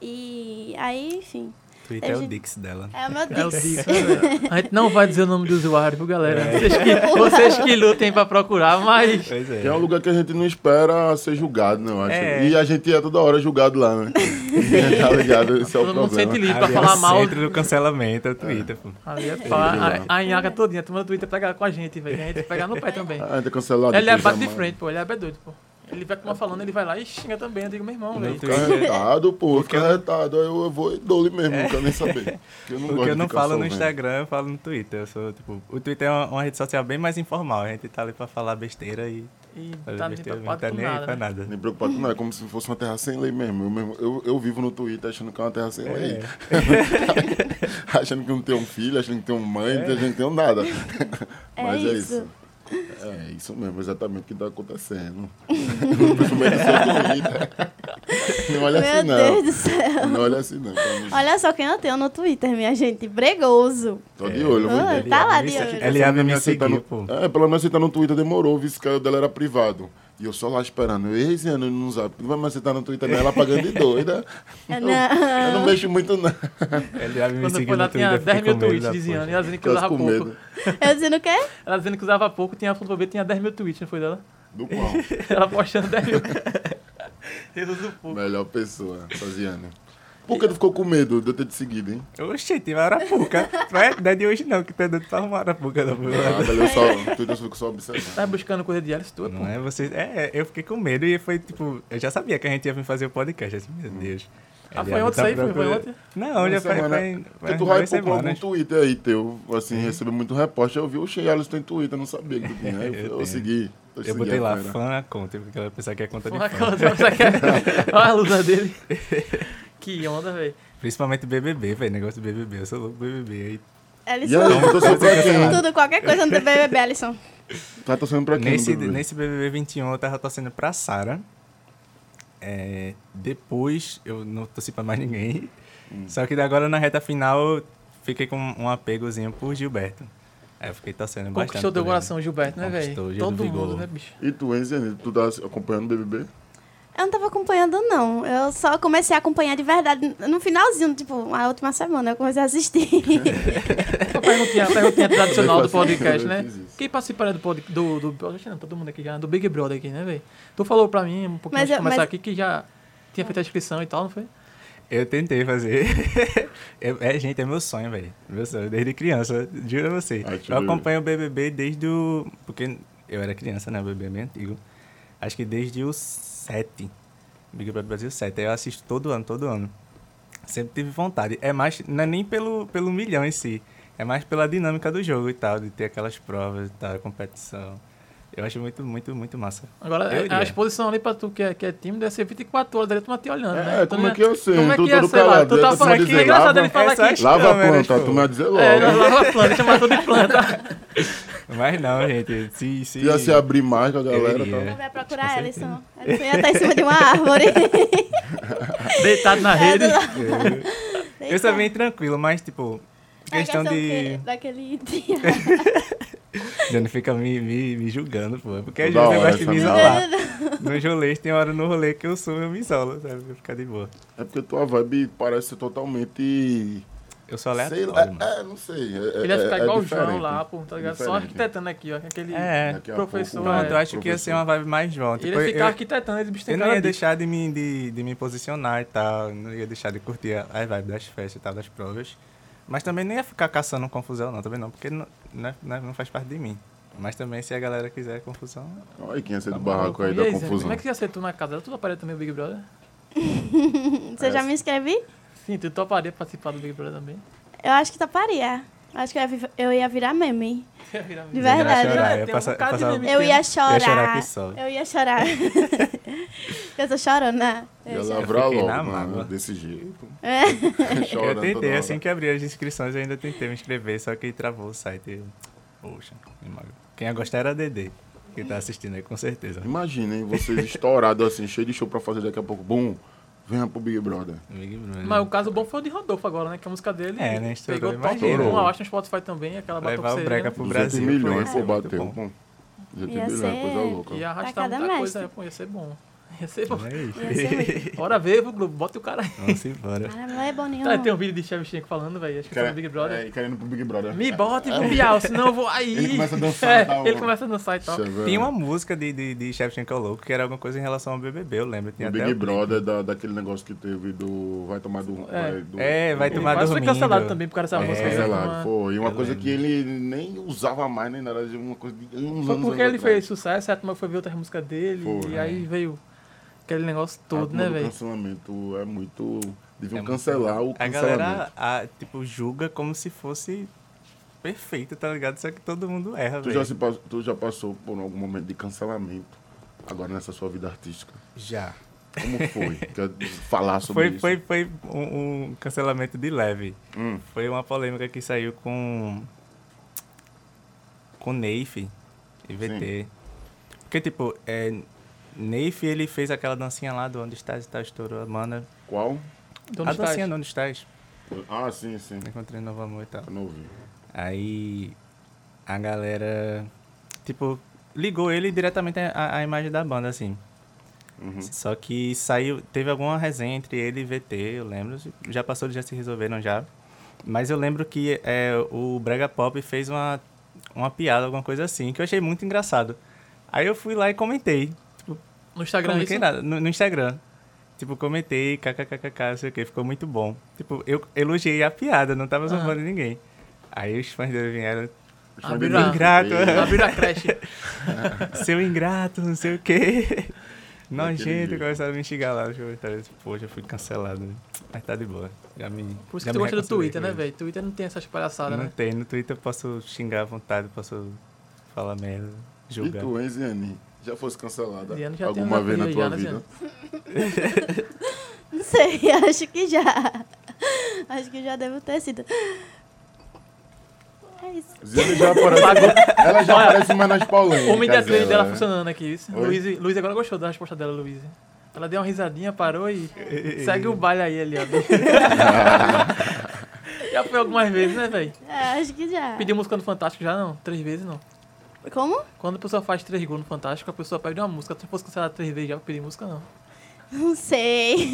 E aí, enfim. Twitter é o Gente- Dix dela. É o meu É o Dix. Né? A gente não vai dizer o nome do usuário, viu, galera? É. Vocês, que, vocês que lutem pra procurar, mas. Pois é. É um lugar que a gente não espera ser julgado, não, acho. É. E a gente é toda hora julgado lá, né? tá ligado? Esse é o Todo mundo problema. sente livre pra é falar mal. centro do cancelamento é o Twitter, pô. Ali é pá, a, a Inhaca todinha, a turma do Twitter pega com a gente, velho. A gente pegar no pé também. Ah, tá cancelado. Ele é bate de frente, pô. Ele é doido, pô. Ele vai como falando, ele vai lá e xinga também. Eu digo, meu irmão, velho. Fica retado, pô. Fica eu- retado. Aí eu, vou e dou-lhe mesmo, não quero nem saber. Porque eu não Porque eu não falo no. Instagram, eu falo no Twitter. Eu sou, tipo, o Twitter é uma, uma rede social bem mais informal. A gente tá ali pra falar besteira e E fazer tá nem não preocupado tá com nem nada. né? nada. Nem preocupado com nada, é como se fosse uma terra sem lei mesmo. Eu, mesmo, eu, eu vivo no Twitter achando que é uma terra sem lei. achando que não tem um filho, achando que tem uma mãe, achando que não tem um nada. É Mas é isso. É isso mesmo, exatamente o que tá acontecendo. Principalmente no seu Twitter. Não olha Meu assim, não. Deus do céu. Não olha assim, não. de Olha só quem eu tenho no Twitter, minha gente. Bregoso. Tô de olho, Ele tá lá de me- olho. Ele me aceitar seguir, no, pô. É, pelo menos aceitar no Twitter demorou, viu? Que o dela era privado. E eu só lá esperando. Eu, ano no zap. Não vai mais aceitar no Twitter, não. Ela pagando de doida. É, Eu, eu não mexo muito, não. Ele me Quando seguir foi lá no tinha Twitter, 10 fiquei mil tweets dizendo. E ela dizendo que usava pouco. medo. Eu dizendo o quê? Ela dizendo que usava pouco, tinha a fundo pra ver, tinha 10 mil tweets, não foi dela? Do qual? Ela postando 10 mil. Eu uso pouco. Melhor pessoa, Faziane. Por que tu ficou com medo de eu ter te seguido, hein? Oxi, tive arapuca. Não é, não é de hoje não, que tá dando pra arrumar arapuca. Não, Nada, eu só, no Twitter eu fico só observando. Tá buscando coisa de Alice tua, pô. não é você. É, eu fiquei com medo e foi tipo. Eu já sabia que a gente ia vir fazer o podcast. Assim, meu Deus. Ah, Ele foi ia ontem isso aí? tá Foi, ontem? Não, já Uma foi. semana. foi, Porque tu duas hypou algum. Twitter aí teu, assim, recebeu muito repórter. Eu vi, o Alisson tem Twitter, não sabia que tu tinha. Aí eu, Eu eu, segui. Eu botei lá, fã a conta, porque ela pensava que é conta de Uma fã. coisa, você quer- Olha a luta dele. Que onda, velho. Principalmente BBB, velho. Negócio do BBB. Eu sou louco do BBB. Aí, Alisson. aí, tu torceu pra quem? Tudo, qualquer coisa no BBB, Alisson. Tá torcendo pra quem? nesse, no BBB? nesse BBB 21 eu tava torcendo pra Sara. É, depois eu não torci pra mais ninguém. Hum. Só que agora na reta final eu fiquei com um apegozinho por Gilberto. Aí eu fiquei torcendo bastante. Conquistou teu coração, Gilberto, né, Conquistou, velho? Todo mundo, Vigor. né, bicho? E tu, hein, Zene? Tu tá acompanhando o BBB? Eu não tava acompanhando, não. Eu só comecei a acompanhar de verdade no finalzinho, tipo, a última semana. Eu comecei a assistir. Uma perguntinha, perguntinha tradicional do podcast, né? Quem participaria do pod, do, do, todo mundo aqui já, do Big Brother aqui, né, velho? Tu falou pra mim um pouquinho Mas antes de começar mas- aqui que já tinha feito a inscrição e tal, não foi? Eu tentei fazer. É, gente, é meu sonho, velho. Meu sonho, desde criança, juro a você. Eu acompanho o BBB desde o. Porque eu era criança, né? O BBB é antigo. Acho que desde o 7. Big Brother Brasil 7. Aí eu assisto todo ano, todo ano. Sempre tive vontade. É mais. Não é nem pelo, pelo milhão em si. É mais pela dinâmica do jogo e tal, de ter aquelas provas e tal, a competição. Eu acho muito, muito, muito massa. Agora, a exposição ali pra tu que é, que é tímido deve ser 24 horas, daí tu te olhando, É, né? Tu como é que eu sei? Como é Tu que ia todo ser lá? Tu tá tu falando aqui, é engraçado ele falar aqui. acho- Lava a câmeras, planta, pô. tu me vai dizer logo. É, lava a planta, chama tudo de planta. Mas não, gente. Se, se... Ia se abrir mais com a galera, tá? Vai Com procurar. Alisson. Alisson ia estar em cima de uma árvore. Deitado na rede. Eu sou bem tranquilo, mas, tipo, questão Vai de. ser o quê? Daquele dia. Não fica me, me, me julgando, pô. Porque às vezes eu gosto de me isolar. Nos rolês, tem hora no rolê que eu sumo e eu me isolo, sabe? Pra ficar de boa. É porque tua vibe parece totalmente. Eu sou Sei aleatório, lá, mano. é, não sei. é- Ele ia é- ficar é igual o. João lá, pô, tá ligado? Só Diferente. arquitetando aqui, ó. Aquele É. Professor. pouco, Pronto, eu é. acho que ia ser uma vibe mais João. Ele Tipo, ia eu, ficar arquitetando, esse bicho tem eu não ia deixar de me, de, de me posicionar e tal. Não ia deixar de curtir a- as vibes das festas e tal, das provas. Mas também nem ia ficar caçando confusão, não, também não, porque não, não, é- não é- não faz parte de mim. Mas também, se a galera quiser confusão, Olha quem ia ser do Tá barraco aí E da aí, confusão. Como é que ia ser tu na casa? Tu toparia também o Big Brother? Você já me inscrevi? Sim, tu toparia participar do Big Brother também. Eu acho que toparia. Acho que eu ia, eu ia virar meme. Ia virar De meme. verdade. chorar, ia tem passar- bocado de meme Eu ia chorar. Eu ia chorar. eu tô chorando, né? Ia Eu já- lavrar logo, na mano, desse jeito. É. Eu tentei, assim que abri as inscrições, eu ainda tentei me inscrever, só que travou o site. Eu, Poxa. Quem ia gostar era a Dedê, que tá assistindo aí, com certeza. Imaginem vocês estourados assim, cheio de show pra fazer daqui a pouco. Bum! Venha pro Big Brother. Big Brother. Mas o caso bom foi o de Rodolfo agora, né? Que a música dele É, né? Estourou, pegou top imagina. 1, eu acho, no Spotify também, aquela bateu Levar o brega né? pro 200 Brasil. milhões, foi pô, bateu. Pô. 200 Ia milhões, ser- coisa louca. Ia arrastar cada muita coisa, pô, ia ser bom. Ia ser bom. Aí. Ia ser muito. Bora ver, viu, Globo? Bota o cara aí. Vamos embora. Cara, não é bom nenhum. Tá, tem um vídeo de Shevchenko falando, velho, acho que foi no Big Brother. É, querendo pro Big Brother. Me bota e pro Bial, senão eu vou aí. Ele começa a dançar É, e tal. ele começa a dançar e tal. Chega- Tinha uma música de, de, de Shevchenko Louco que era alguma coisa em relação ao BBB, eu lembro. Tinha O até Big o. Brother, da, daquele negócio que teve do. Vai tomar do. É. vai do- É, vai do- tomar Mas foi cancelado também por causa dessa É, música. aí, Cancelado, foi. E uma Eu coisa lembro. que ele nem usava mais, nem nada, de uma coisa de uns Foi anos porque ele atrás. fez sucesso, a turma foi ver outras músicas dele, e é. aí veio aquele negócio A todo, né, velho? cancelamento é muito. Deviam É muito- cancelar o A cancelamento. galera, a, tipo, julga como se fosse perfeito, tá ligado? Só que todo mundo erra, Tu velho. já, se, pas- tu já passou por algum momento de cancelamento agora nessa sua vida artística? Já. Como foi? Quer falar sobre Foi, isso? foi, foi um, um cancelamento de leve. Hum, Foi uma polêmica que saiu com. com Neif e VT. Porque, tipo, é, Neif ele fez aquela dancinha lá do Onde Estás e tal, estourou a mana. qual? Então, a estás? dancinha do Onde Estás. Ah, sim, sim. Encontrei Novo Amor e tal. Eu não ouvi. Aí a galera, tipo, ligou ele diretamente à, à imagem da banda, assim. Uhum. Só que saiu, teve alguma resenha entre ele e VT, eu lembro. Já passou, já se resolveram já. Mas eu lembro que é, o Brega Pop fez uma, uma piada, alguma coisa assim, que eu achei muito engraçado. Aí eu fui lá e comentei. No Instagram, comentei isso? nada, no, no Instagram. Tipo, comentei, kkkk, não sei o que, ficou muito bom. Tipo, eu elogiei a piada, não tava zombando ninguém. Aí os fãs dele vieram, Os fãs Abriram dele- a- Ingrato. Abriram a creche. seu ingrato, não sei o quê. Nojento, jeito. começaram a me xingar lá nos comentários. Pô, já fui cancelado. Mas tá de boa. Já me. Por isso já que tu gosta do Twitter, né, velho? Twitter não tem essas palhaçadas, Não né? tem. No Twitter eu posso xingar à vontade, posso falar merda, E julgar. tu, hein, Ziane? Já fosse cancelada já alguma vez na tua vida? Não sei, acho que já. Acho que já devo ter sido. É isso. Ziane já aparece. ela já aparece mais nas polêmicas. O media trade ela, dela né? funcionando aqui. isso. Oi? Luiz, Luiz agora gostou da resposta dela, Luiz. Ela deu uma risadinha, parou e segue o baile aí, ali, ó. já foi algumas vezes, né, velho? É, acho que já. Pediu música no Fantástico já não? Três vezes não. Como? Quando a pessoa faz três gols no Fantástico, a pessoa pede uma música. Se fosse cancelada três vezes já pedir música, não. Não sei.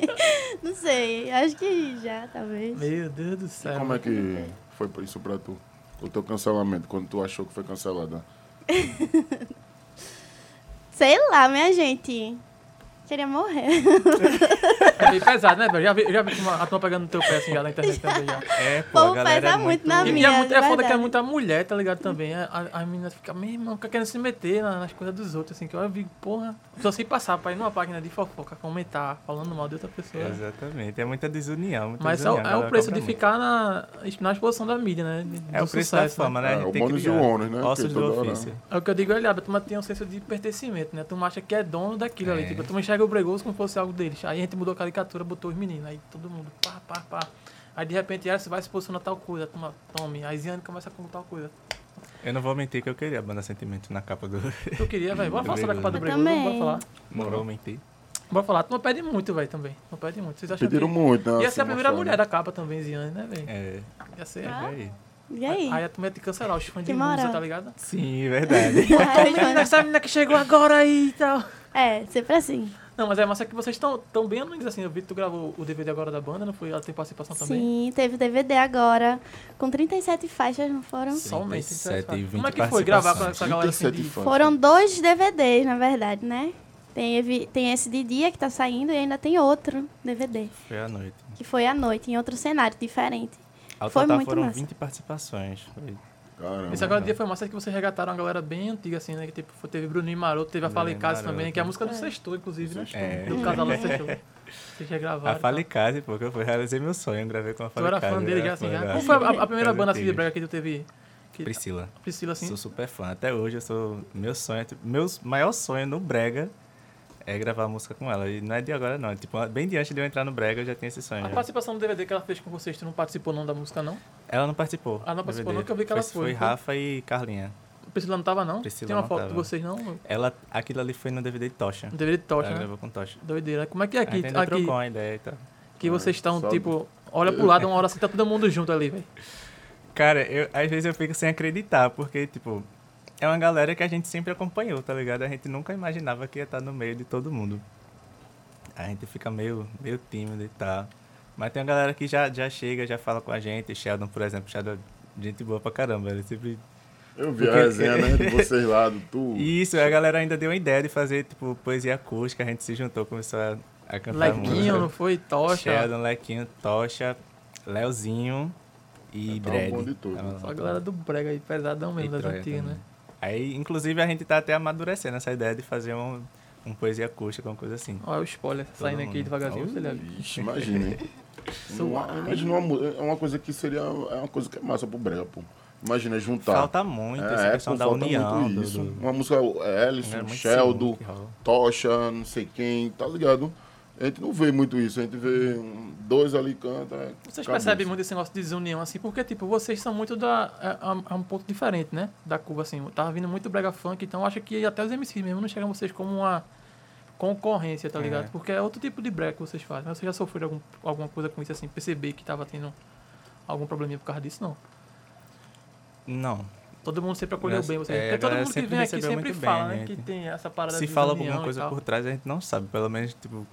Não sei. Acho que já, talvez. Meu Deus do E céu. como é que foi por isso pra tu? O teu cancelamento, quando tu achou que foi cancelada? Sei lá, minha gente. Queria morrer. É meio pesado, né, velho? Já vi, eu já vi uma- a turma pegando no teu pé assim já na internet também já. É, pô, galera pesa é muito na E, e minha, é, muito, é foda que é muita mulher, tá ligado? Também. As meninas ficam, meu irmão, fica querendo se meter na- nas coisas dos outros, assim, que eu vi, porra. Só se passar pra ir numa página de fofoca, comentar, falando mal de outra pessoa. Exatamente. É muita desunião. Muita Mas é, o- desunião, a é o preço de muito. ficar na, na exposição da mídia, né? De- É do o preço sucesso, da fama, né? É, o tem que bônus e o ônus, né? Ossos do ofício. É o que eu digo, olha, a turma tem um senso de pertencimento, né? A turma acha que é dono daquilo ali. É. Tipo, a turma enxerga o Bregoso como se fosse algo deles. Aí a gente mudou a caricatura, botou os meninos. Aí todo mundo, pá, pá, pá. Aí de repente, ah, você vai se posicionar tal coisa. A turma, tome. Aí Ziane começa com tal coisa. Eu não vou mentir que eu queria a banda Sentimento na capa do. Eu queria, velho. Bora falar sobre a capa do Bregoso, também. bora falar. não vou mentir. Bora falar. A turma pede muito, velho, também. Não pede muito. Vocês acham Pediram que... muito, né? Ia assim, ser a primeira mulher da capa também, Ziane, né, velho? É. Ia ser. Ah. aí. E aí? Aí a turma ia te cancelar, os fãs de moral. tá ligado? Sim, verdade. Menina, Essa menina que chegou agora aí e tal. É, sempre assim. Não, mas é massa que vocês estão tão bem anônimos assim. Eu vi que tu gravou o DVD agora da banda, não foi? Ela tem participação também? Sim, teve DVD agora. Com 37 faixas, não foram? Somente. 37 e 20 Como é que foi gravar com essa galera assim? 37 De... Foram dois DVDs, na verdade, né? Tem, tem esse de dia que tá saindo e ainda tem outro DVD. Foi à noite. Que foi à noite, em outro cenário diferente. Ao Foi total muito foram massa. 20 participações. Foi Caramba. Esse agora dia foi massa que vocês regataram uma galera bem antiga, assim, né? Que tipo, foi- teve Bruninho Maroto, teve a em Casa também, que é a música do Sextou, inclusive, né? É. Do casal do Sextou. Vocês já gravaram. A Falicase, pô, que eu fui realizei meu sonho, eu gravei com a Tu era fã dele já, assim, já? Qual foi a, a- primeira banda assim de brega que tu teve? Que, Priscila. Priscila, assim? Sou super fã. Até hoje eu sou. Meu sonho, tipo, meu maior sonho no Brega é gravar música com ela. E não é de agora, não. É, tipo, bem de antes de eu entrar no Brega, eu já tinha esse sonho. A já. participação no DVD que ela fez com vocês, tu não participou não da música, não? Ela não participou. Ah, não participou DVD. eu vi que ela foi. foi, Foi então. Rafa e Carlinha. Priscila não tava, não? Priscila Tem uma não foto tava. de vocês, não? Ela, aquilo ali foi no DVD de Tocha. Deveria de tocha, Ela né? gravou com Tocha. Doideira. Como é que é A aqui? ainda aqui trocou uma ideia e tal. que vocês estão, tipo, olha pro lado, uma hora assim, tá todo mundo junto ali, velho. Cara, eu, às vezes eu fico sem acreditar, porque, tipo, é uma galera que a gente sempre acompanhou, tá ligado? A gente nunca imaginava que ia estar no meio de todo mundo. A gente fica meio, meio tímido e tal. Mas tem uma galera que já, já chega, já fala com a gente. Sheldon, por exemplo, Sheldon é gente boa pra caramba. Ele sempre Eu vi a Porque- resenha, né, de vocês lá, do tu. Isso, a galera ainda deu uma ideia de fazer, tipo, poesia acústica, a gente se juntou, começou a, a cantar Lequinho, música. não foi? Tocha. Sheldon, Lequinho, Tocha, Leozinho e Tá um Dredd. bom de tudo. Só a galera do brega aí, pesadão mesmo, das antigas, né? Aí, inclusive, a gente tá até amadurecendo essa ideia de fazer um, um poesia acústica, uma coisa assim. Olha o spoiler saindo aqui mundo. devagarzinho, você leva. Ixi, imagina, hein? Suave. Uma- Imagina uma, mu- é uma coisa que seria. É uma coisa que é massa pro brega, pô. Imagina juntar. Falta muito essa é, questão pô, da falta união. muito isso. do- Uma música É Ellison, muito Sheldon. Tocha, não sei quem, tá ligado? A gente não vê muito isso, a gente vê dois ali canta. é, Vocês percebem muito esse negócio de desunião, assim, porque, tipo, vocês são muito da. É, é um ponto diferente, né? Da curva, assim. Tava vindo muito brega funk, então acho que até os MCs mesmo não chegam a vocês como uma concorrência, tá É. ligado? Porque é outro tipo de brega que vocês fazem. Vocês já sofreram algum, alguma coisa com isso, assim, perceber que tava tendo algum probleminha por causa disso, não. Não. Todo mundo sempre acolheu Mas, bem vocês. é, todo mundo que sempre vem aqui sempre muito bem, fala, né? né? Que tem essa parada Se fala alguma coisa por trás, a gente não sabe. Pelo menos, tipo,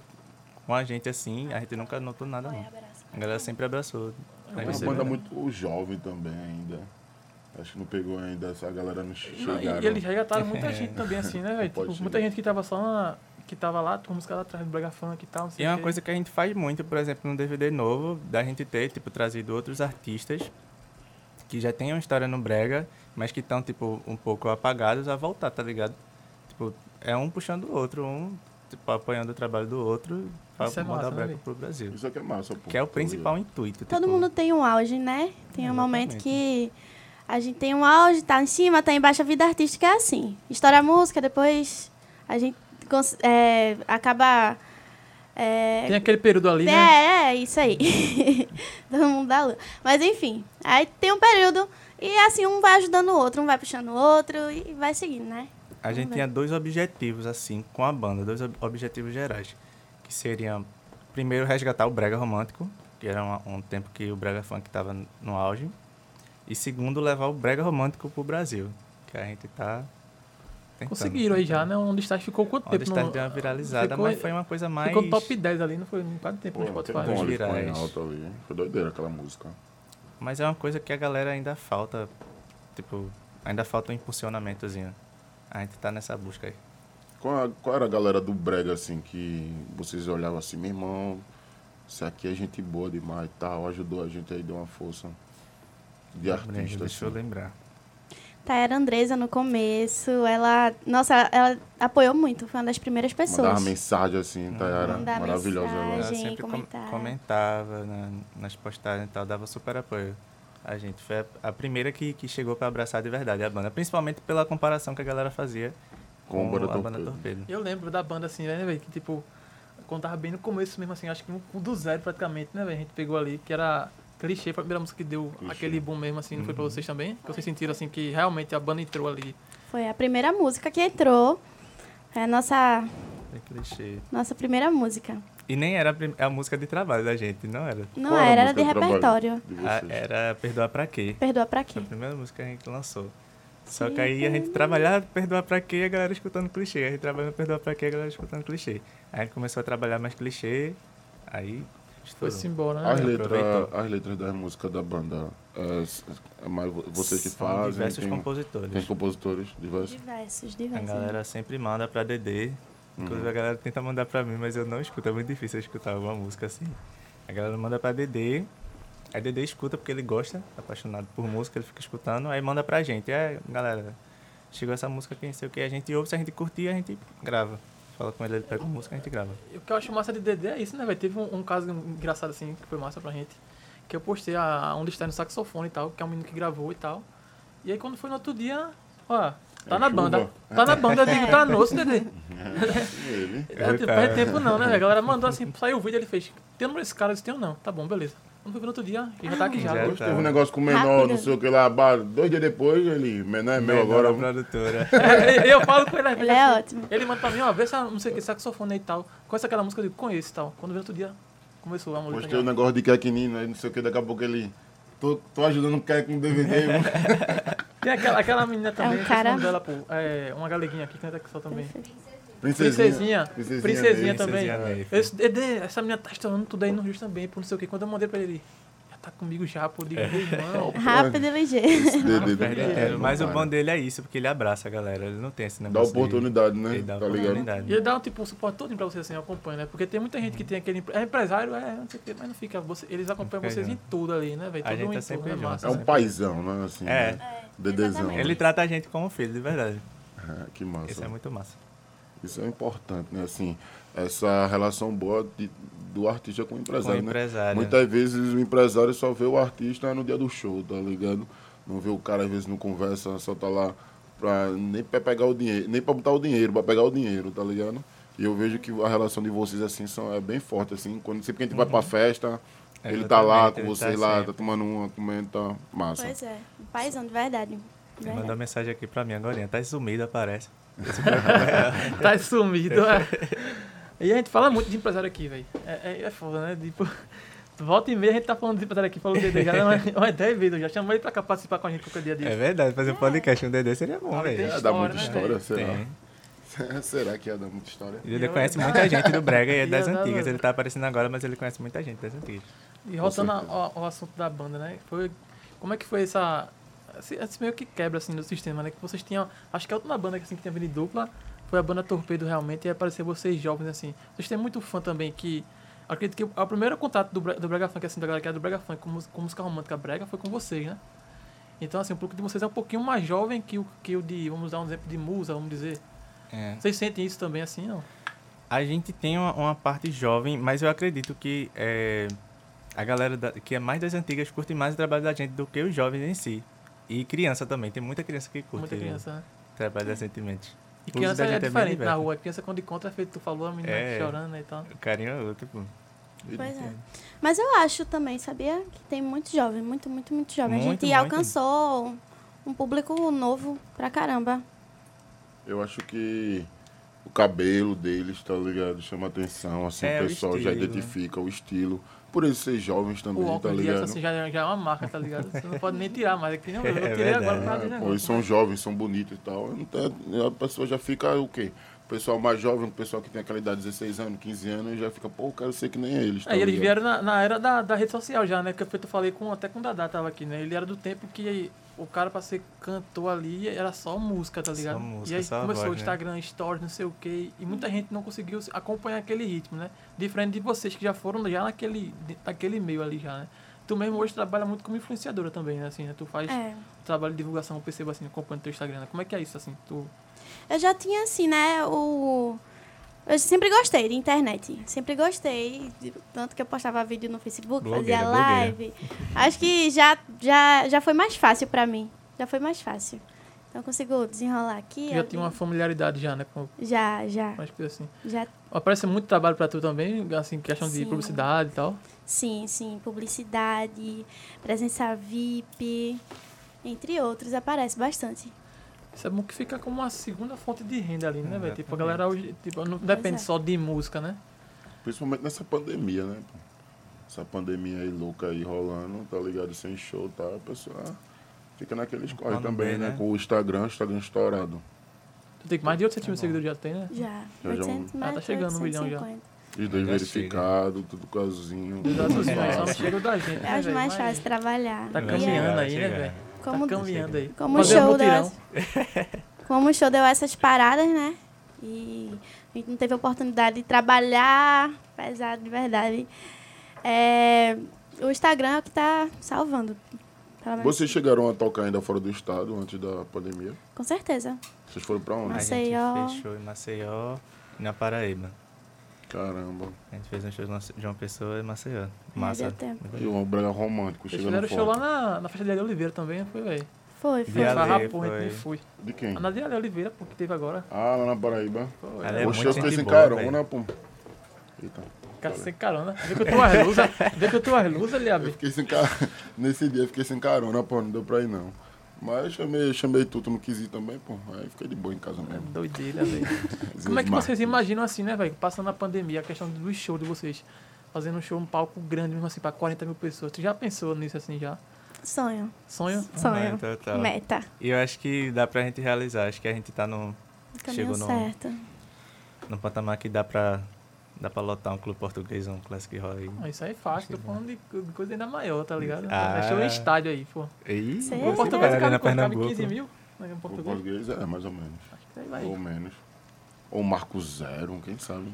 com a gente assim, a gente nunca notou nada, não. A galera sempre abraçou. É uma você banda né? muito jovem também ainda. Acho que não pegou ainda, essa galera não chegaram. e, e eles resgataram muita gente também, assim, né, velho? Tipo, muita gente que tava só na, que tava lá, com música lá atrás do Brega Funk e tal. não sei E é uma coisa que a gente faz muito, por exemplo, no DVD novo, da gente ter, tipo, trazido outros artistas que já têm uma história no Brega, mas que estão, tipo, um pouco apagados a voltar, tá ligado? Tipo, é um puxando o outro, um, tipo, apoiando o trabalho do outro pra Isso é mandar massa, né, Brega velho? pro Brasil. Isso aqui é massa, pô. Que é o principal intuito. Todo tipo, mundo tem um auge, né? Tem um momento que a gente tem um auge, tá em cima, tá embaixo. A vida artística é assim. Estoura a música, depois a gente é, acaba. é, Tem aquele período ali, né? é, é, isso aí. Todo mundo dá lua. Mas enfim, aí tem um período e assim um vai ajudando o outro, um vai puxando o outro e vai seguindo, né? A gente ver. tinha dois objetivos, assim, com a banda, dois ob- objetivos gerais. Que seriam, primeiro, resgatar o Brega Romântico, que era uma- um tempo que o Brega Funk estava no auge. E segundo, levar o Brega Romântico pro Brasil, que a gente tá tentando. Conseguiram aí já, né? Um destaque ficou quanto Onde tempo? está no- deu uma viralizada, ficou- mas foi uma coisa mais... Ficou top 10 ali, não foi? Não quase tempo Pô, no Spotify. bom, ele ficou em virais. alta ali. Foi doideira aquela música. Mas é uma coisa que a galera ainda falta, tipo, ainda falta um impulsionamentozinho. A gente tá nessa busca aí. Qual, qual era a galera do Brega, assim, que vocês olhavam assim, meu irmão, isso aqui é gente boa demais e tal, ajudou a gente aí, deu uma força de artista, Deixa eu assim. lembrar. Tayara Andresa no começo, ela. Nossa, ela apoiou muito, foi uma das primeiras pessoas. Mandava mensagem assim, Tayara, Mandar maravilhosa. mensagem. Ela. Sempre com- comentário. comentava na- nas postagens e tal, dava super apoio. A gente foi a, a primeira que, que chegou pra abraçar de verdade a banda, principalmente pela comparação que a galera fazia Com com, a Banda a banda Torpedo. Torpedo. Eu lembro da banda assim, né, velho? Que tipo, quando tava bem no começo mesmo, assim, acho que um do zero praticamente, né, velho? A gente pegou ali, que era clichê, foi a primeira música que deu Clichê. aquele boom mesmo, assim, não foi pra Uhum. vocês também? Que vocês sentiram assim que realmente a banda entrou ali. Foi a primeira música que entrou. É a nossa, É clichê. nossa primeira música. E nem era a, prim- a música de trabalho da gente, não era. Não Qual era, era de repertório. de A- vocês? era Perdoar Pra Quê. Perdoa pra Foi quê? a primeira música que a gente lançou. Só que aí a gente trabalhava Perdoar Pra Quê e a galera escutando clichê. A gente trabalhando Perdoar Pra Quê e a galera escutando clichê. Aí a gente começou a trabalhar mais clichê, aí. Foi-se embora, né? As velho? letras, as letras das músicas da banda, é, s- é mais vo- vocês que São fazem, diversos tem, compositores. tem compositores diversos. Diversos, A diversos. galera sempre manda pra DD. Inclusive a galera tenta mandar pra mim, mas eu não escuto. É muito difícil eu escutar alguma música assim. A galera manda pra DD. Aí DD escuta porque ele gosta, é apaixonado por música, ele fica escutando. Aí manda pra gente. É, galera, chegou essa música aqui, não sei o que. A gente ouve, se a gente curtir, a gente grava. Fala com ele, ele pega a música, a gente grava. E o que eu acho massa de DD é isso, né, velho? Teve um, um caso engraçado assim, que foi massa pra gente. Que eu postei a, onde está no saxofone e tal, que é um menino que gravou e tal. E aí quando foi no outro dia, ó, tá É na chuva. banda. Tá na banda, eu digo, tá no osso, DD. Ele. É, tipo, tá. perde tempo não, né, velho? A galera mandou assim, saiu o vídeo, ele fez. Tem o número desse cara? Eu disse, tenho não. Tá bom, beleza. Quando foi no outro dia, ele já tá aqui já. Já tá. Teve um negócio com o menor, Rápido. não sei o que lá, dois dias depois, ele, menor é meu agora. produtora. É, eu falo com ele Ele é assim, ótimo. Ele manda pra mim, ó, vê se não sei o que, saxofone aí e tal. Conhece aquela música, eu digo, conheço e tal. Quando vê no outro dia, começou a música. Postei o negócio de Kekinino, aí não sei o que, daqui a pouco ele. Tô, tô ajudando o Kek com DVD. Tem aquela, aquela menina também, um esqueci o cara- dela, pô. É, uma galeguinha aqui, canta aqui só também. Princesinha. Princesinha. Princesinha, dele. também. Princesinha Dedê, essa menina tá estourando tudo aí no Rio também, pô, não sei o que. Quando eu mandei pra ele, já tá comigo já, pô. Eu Digo, meu irmão. Rápido e ligeiro. Não Mas o bom dele é isso, porque ele abraça a galera. Ele não tem esse Dá negócio. de- oportunidade, né? Ele dá tá ligado? oportunidade. E ele dá um, tipo, um suporte todo pra você, assim, eu acompanho, né? Porque tem muita gente que tem aquele... É empresário, é, não sei o que, mas não fica... Você, eles acompanham vocês em junto. tudo ali, né, velho? Todo gente um tá sempre é massa. É um paizão, né? Assim, É. né? Dedezão. Ele trata a gente como filho, de verdade. É, que massa. Isso é muito massa. Isso é importante, né? Assim, essa relação boa de- do artista com o empresário, Com o né? empresário. Muitas vezes o empresário só vê o artista no dia do show, tá ligado? Não vê o cara, às vezes, não conversa, só tá lá pra, nem pra pegar o dinheiro, nem pra botar o dinheiro, pra pegar o dinheiro, tá ligado? E eu vejo que a relação de vocês, assim, são, é bem forte, assim. Quando, sempre que a gente vai pra festa, ele tá lá com ele vocês tá lá, sempre. tá tomando uma, comendo, tá massa. Pois é. Um paizão, de verdade. De verdade. mandou mensagem aqui pra mim agora. Tá sumido, aparece. Tá sumido, é. E a gente fala muito de empresário aqui, velho. É, é, é foda, né? Tipo, volta e meia a gente tá falando de empresário aqui, falou dele já, umas umas 10 vezes já. Chama ele pra cá participar com a gente qualquer dia disso. É verdade, fazer um podcast com o Dedê seria bom, velho. tem É, dá história, muita né, história, velho? será? Tem. será que ia dar muita história? E ele conhece muita gente do Brega e é das Ia antigas. Ele tá aparecendo agora, mas ele conhece muita gente das antigas. E voltando ao, ao assunto da banda, né? Foi, como é que foi essa. Esse, esse meio que quebra assim do sistema, né? Que vocês tinham. Acho que a última banda que, assim, que tinha vindo dupla foi a banda Torpedo realmente, e apareceu vocês jovens assim. Vocês têm muito fã também que. Acredito que o primeiro contato do, do Brega Funk, assim, da galera que era do Brega Funk com, com música romântica brega foi com vocês, né? Então, assim, o público de vocês é um pouquinho mais jovem que o, que o de, vamos dar um exemplo de musa, vamos dizer. É. Vocês sentem isso também, assim, não? A gente tem uma, uma parte jovem, mas eu acredito que é, a galera da- que é mais das antigas curte mais o trabalho da gente do que os jovens em si. E criança também, tem muita criança que curte Muita criança, né? o trabalho. E O criança é gente é diferente na rua. Criança quando encontra é feito, tu falou, a menina É. chorando né, e tal. O carinho é outro, pô. Pois é. Mas eu acho também, sabia? Que tem muito jovem, muito, muito, muito jovem. a Muito, gente muito. alcançou um público novo pra caramba. Eu acho que o cabelo deles, tá ligado? Chama atenção, assim, É, o o pessoal já estilo. identifica o estilo. Por eles ser jovens também, O tá óculos de ligado? assim, já, já é uma marca, tá ligado? Você não pode nem tirar mais. Aqui, não, eu É tirei agora verdade. por causa É, pô, eles são jovens, são bonitos e tal. Então, a pessoa já fica o quê? O pessoal mais jovem, o pessoal que tem aquela idade de 16 anos, 15 anos, já fica, pô, eu quero ser que nem eles. Tá Aí eles ligado? vieram na, na era da, da rede social já, né? Que eu falei com, até com o Dadá tava aqui, né? Ele era do tempo que o cara pra ser cantor ali era só música, tá Só ligado? música, e aí só começou o voz, né? Instagram, stories, não sei o quê. E muita gente não conseguiu se- acompanhar aquele ritmo, né? Diferente de vocês que já foram já naquele, naquele meio ali já, né? Tu mesmo hoje trabalha muito como influenciadora também, né? Assim, né? Tu faz É. trabalho de divulgação, eu percebo assim, acompanhando teu Instagram. né? Como é que é isso, assim? Tu... Eu já tinha, assim, né, o... Eu sempre gostei de internet. Sempre gostei. de- Tanto que eu postava vídeo no Facebook, Blogueira, fazia blogueira. live. Acho que já, já, já foi mais fácil pra mim. Já foi mais fácil. Então eu consigo desenrolar aqui. Já tinha uma familiaridade já, né? Com Já, já. mais coisas assim. Já Aparece muito trabalho pra tu também, assim, questão de Sim. publicidade e tal. Sim, sim. Publicidade, presença VIP, entre outros, aparece bastante. Isso é bom que fica como uma segunda fonte de renda ali, né, velho? Tipo, a galera hoje tipo, não depende é. só de música, né? Principalmente nessa pandemia, né? Essa pandemia aí louca aí rolando, tá ligado? Sem show, tá? A pessoa fica naqueles corre Plano também, B, né? né? Com o Instagram, o Instagram estourado. Tu tem mais de 800 mil seguidores já tem, né? Já. Já, já 800, Ah, tá chegando no milhão já. 850. Os dois verificados, tudo casinho. Exato, tudo só não chega da gente, É né, os mais fáceis de trabalhar. Tá E caminhando é- aí, né, velho? Como, Tá caminhando aí. como o um show deu como o show deu essas paradas, né? E a gente não teve oportunidade de trabalhar pesado de verdade. É, o Instagram é o que tá salvando. Vocês chegaram a tocar ainda fora do estado antes da pandemia? Com certeza. Vocês foram pra onde? A Maceió. gente fechou em Maceió e na Paraíba. Caramba. A gente fez um show de uma pessoa em Maceió. Massa. deu tempo. E um brega romântico chegando fizeram show lá na, na festa de Ale Oliveira também, foi, velho? Foi, foi. Ale, Rapor, foi. fui. De quem? A na de Ale Oliveira, pô, que teve agora. Ah, lá na Paraíba. Foi. Ale é Poxa, muito eu fiquei gente sem boa, carona, pô. Eita. Olha. sem carona. Vê que eu tô as luzes, vê que eu tô as luzes ali, Eu Abi. fiquei sem carona. Nesse dia eu fiquei sem carona, pô, não deu pra ir não. Mas eu chamei, chamei tudo, não quis ir também, pô. Aí fiquei de boa em casa mesmo. Doideira, velho. Como é que vocês imaginam assim, né, velho? Passando a pandemia, a questão do show de vocês. Fazendo um show, um palco grande, mesmo assim, pra 40 mil pessoas. Tu já pensou nisso assim já? Sonho. Sonho? Sonho. total. Meta. E eu acho que dá pra gente realizar. Acho que a gente tá no, Caminho Chegou no- certo. no patamar que dá pra, dá pra lotar um clube português, um Classic Roy. Ah, Isso aí é fácil, tô falando de de coisa ainda maior, tá ligado? Ah. É em estádio aí, pô. Ih, Sim. O Sim, português cabe, na cabe Pernambuco. 15 mil? né, em O português? português é, mais ou menos. Acho que aí vai. Ou menos. Ou Marco Zero, quem sabe.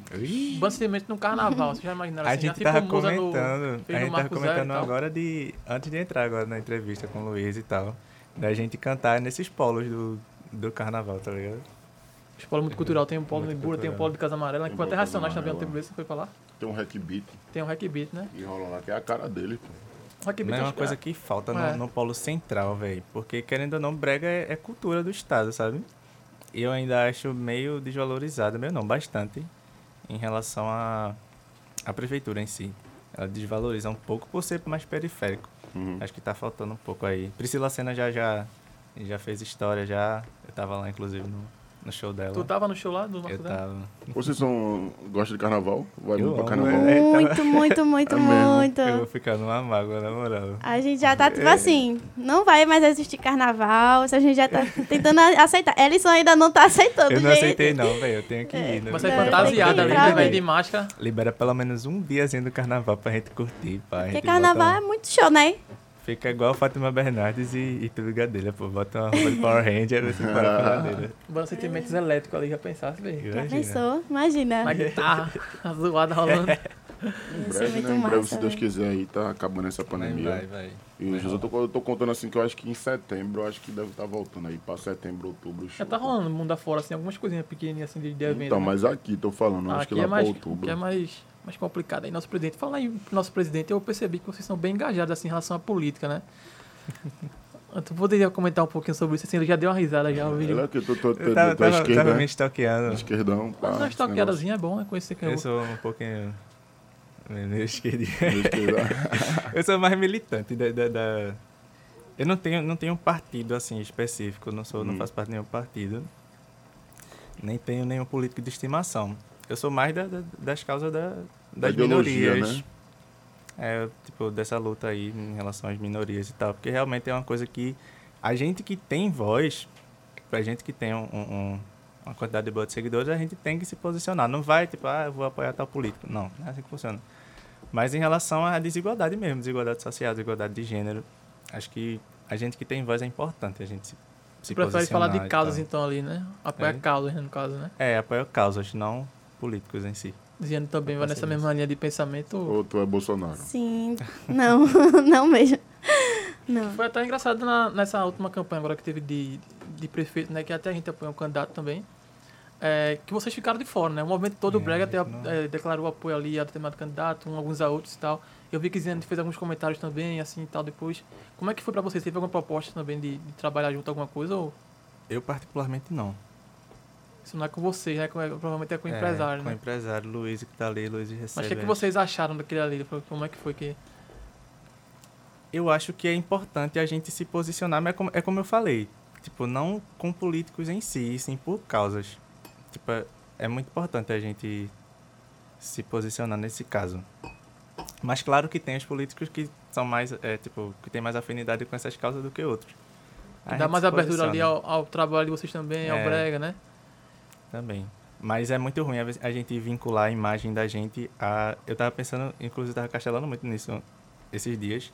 Sentimento no carnaval, vocês já imaginaram A assim? gente já tava no- comentando, fez a no gente tava comentando agora de, antes de entrar agora na entrevista com o Luiz e tal, da gente cantar nesses polos do, do carnaval, tá ligado? Os polos muito cultural, tem um polo de Bura, tem um polo de Casa Amarela, Tem que foi até Racionais também, um tempo desse, você foi pra lá? Tem um hack beat Tem um Hack Beat, né? que rola lá, que é a cara dele, pô. Hack Beat Não é uma coisa que falta no, É. no polo central, velho. Porque, querendo ou não, brega é, é cultura do estado, sabe? E eu ainda acho meio desvalorizado, meio não, bastante, em relação à à prefeitura em si. Ela desvaloriza um pouco por ser mais periférico. Uhum. Acho que tá faltando um pouco aí. Priscila Senna já, já, já fez história, já. Eu tava lá, inclusive, no, no show dela. Tu tava no show lá do Eu Marco Zero? tava. Vocês são, gostam de carnaval? Vai Eu muito pra amo, carnaval? é. Muito, muito, muito, É mesmo. muito. Eu vou ficar numa mágoa, na moral. A gente já tá, tipo assim, não vai mais existir carnaval, a gente já tá tentando a- aceitar. Ellison ainda não tá aceitando, Eu não gente. aceitei, não, velho. Eu tenho que ir. né? Aí É, fantasiada tem ali, né, velho, né? de máscara. Libera pelo menos um diazinho do carnaval pra gente curtir. A Porque carnaval é muito show, né? Fica igual Fátima Bernardes e, e tudo Gadelha, pô. Bota uma roupa de Power Ranger e você para a ladeira. Banda sentimentos elétricos ali, já pensasse, velho. Já Imagina. pensou? Imagina. Na guitarra, a zoada rolando. Em Isso é breve, muito né? Em breve, massa, se Deus velho. quiser aí, tá acabando essa pandemia. Vai, vai. E eu tô, eu tô contando assim que eu acho que em setembro, eu acho que deve estar voltando aí, pra setembro, outubro. Já tá rolando mundo afora, assim, algumas coisinhas pequenininhas, assim, de, de evento. Então, né? mas aqui, tô falando, acho que aqui lá é mais, pra outubro. aqui é mais, mais complicado. Aí, nosso presidente, falar em nosso presidente, eu percebi que vocês são bem engajados, assim, em relação à política, né? Tu poderia comentar um pouquinho sobre isso, assim, ele já deu uma risada já, o vídeo. Ele é que tô, tô, tô, Eu tava, tô à tava, esquerda, tava me né? stalkeando. Esquerdão. pá, Mas uma esse stalkeadazinha é bom, né? Conhecer quem eu Eu sou um pouquinho. Meio esquerdinho. Eu sou mais militante da. da- da- Eu não tenho, não tenho um partido assim específico, eu não, sou, não Hum. faço parte de nenhum partido. Nem tenho nenhum político de estimação. Eu sou mais da- da- das causas da- das ideologia, minorias. né? É, tipo, dessa luta aí em relação às minorias e tal. Porque realmente é uma coisa que a gente que tem voz, a gente que tem um- um- um- uma quantidade de boa de seguidores, a gente tem que se posicionar. Não vai, tipo, ah, eu vou apoiar tal político. Não, não é assim que funciona. Mas em relação à desigualdade mesmo, desigualdade social, desigualdade de gênero, acho que a gente que tem voz é importante, a gente se, se Você prefere falar de causas, então, ali, né? Apoiar É. causas, no caso, né? É, apoio causas, não políticos em si. Dizendo também, vai Pode nessa mesma linha de pensamento. Ou tu é Bolsonaro? Sim. Não, não mesmo. Não. Foi até engraçado na- nessa última campanha agora que teve de, de prefeito, né? Que até a gente apoiou um candidato também. é, que vocês ficaram de fora, né? O movimento todo, o É, Brega até, é, declarou apoio ali a determinado candidato, um, alguns a outros e tal. Eu vi que Ziane fez alguns comentários também, assim e tal, depois. Como é que foi pra vocês? Teve alguma proposta também de, de trabalhar junto alguma coisa? Ou Eu particularmente não. Isso não é com vocês, né? Com- provavelmente é com o É, empresário, Com o né? empresário, Luiz que tá ali, Luiz recebe. Mas o que, é que vocês acharam daquele ali? Como é que foi que... Eu acho que é importante a gente se posicionar, mas é como, é como eu falei. Tipo, não com políticos em si, sim por causas. Tipo, é, é muito importante a gente se posicionar nesse caso. Mas claro que tem os políticos que são mais, é, tipo, que tem mais afinidade com essas causas do que outros. A Dá mais se abertura ali ao, ao trabalho de vocês também, ao É. Brega, né? Também. Mas é muito ruim a gente vincular a imagem da gente a. Eu tava pensando, inclusive tava castelando muito nisso esses dias,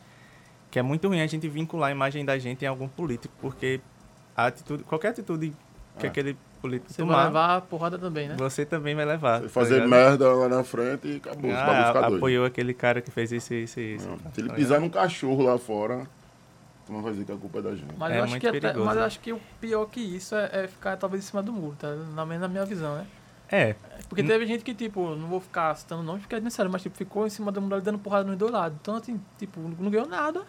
que é muito ruim a gente vincular a imagem da gente em algum político, porque a atitude, qualquer atitude que É. aquele político Você vai tomar, levar a porrada também, né? você também vai levar. Você tá fazer ligado? merda lá na frente e acabou. Ah, fica doido. apoiou aquele cara que fez isso, isso, e isso. Não, tá Se ele ligado? pisar num cachorro lá fora, tu não vai dizer que a culpa é da gente. Mas, É eu acho muito que até- perigoso. mas eu acho que o pior que isso é, é ficar talvez em cima do muro, tá? Na, minha- na minha visão, né? É, Porque Hum. teve gente que, tipo, não vou ficar citando nomes porque é necessário, mas tipo, ficou em cima do muro ali dando porrada nos dois lados. Então, assim, tipo, não ganhou nada.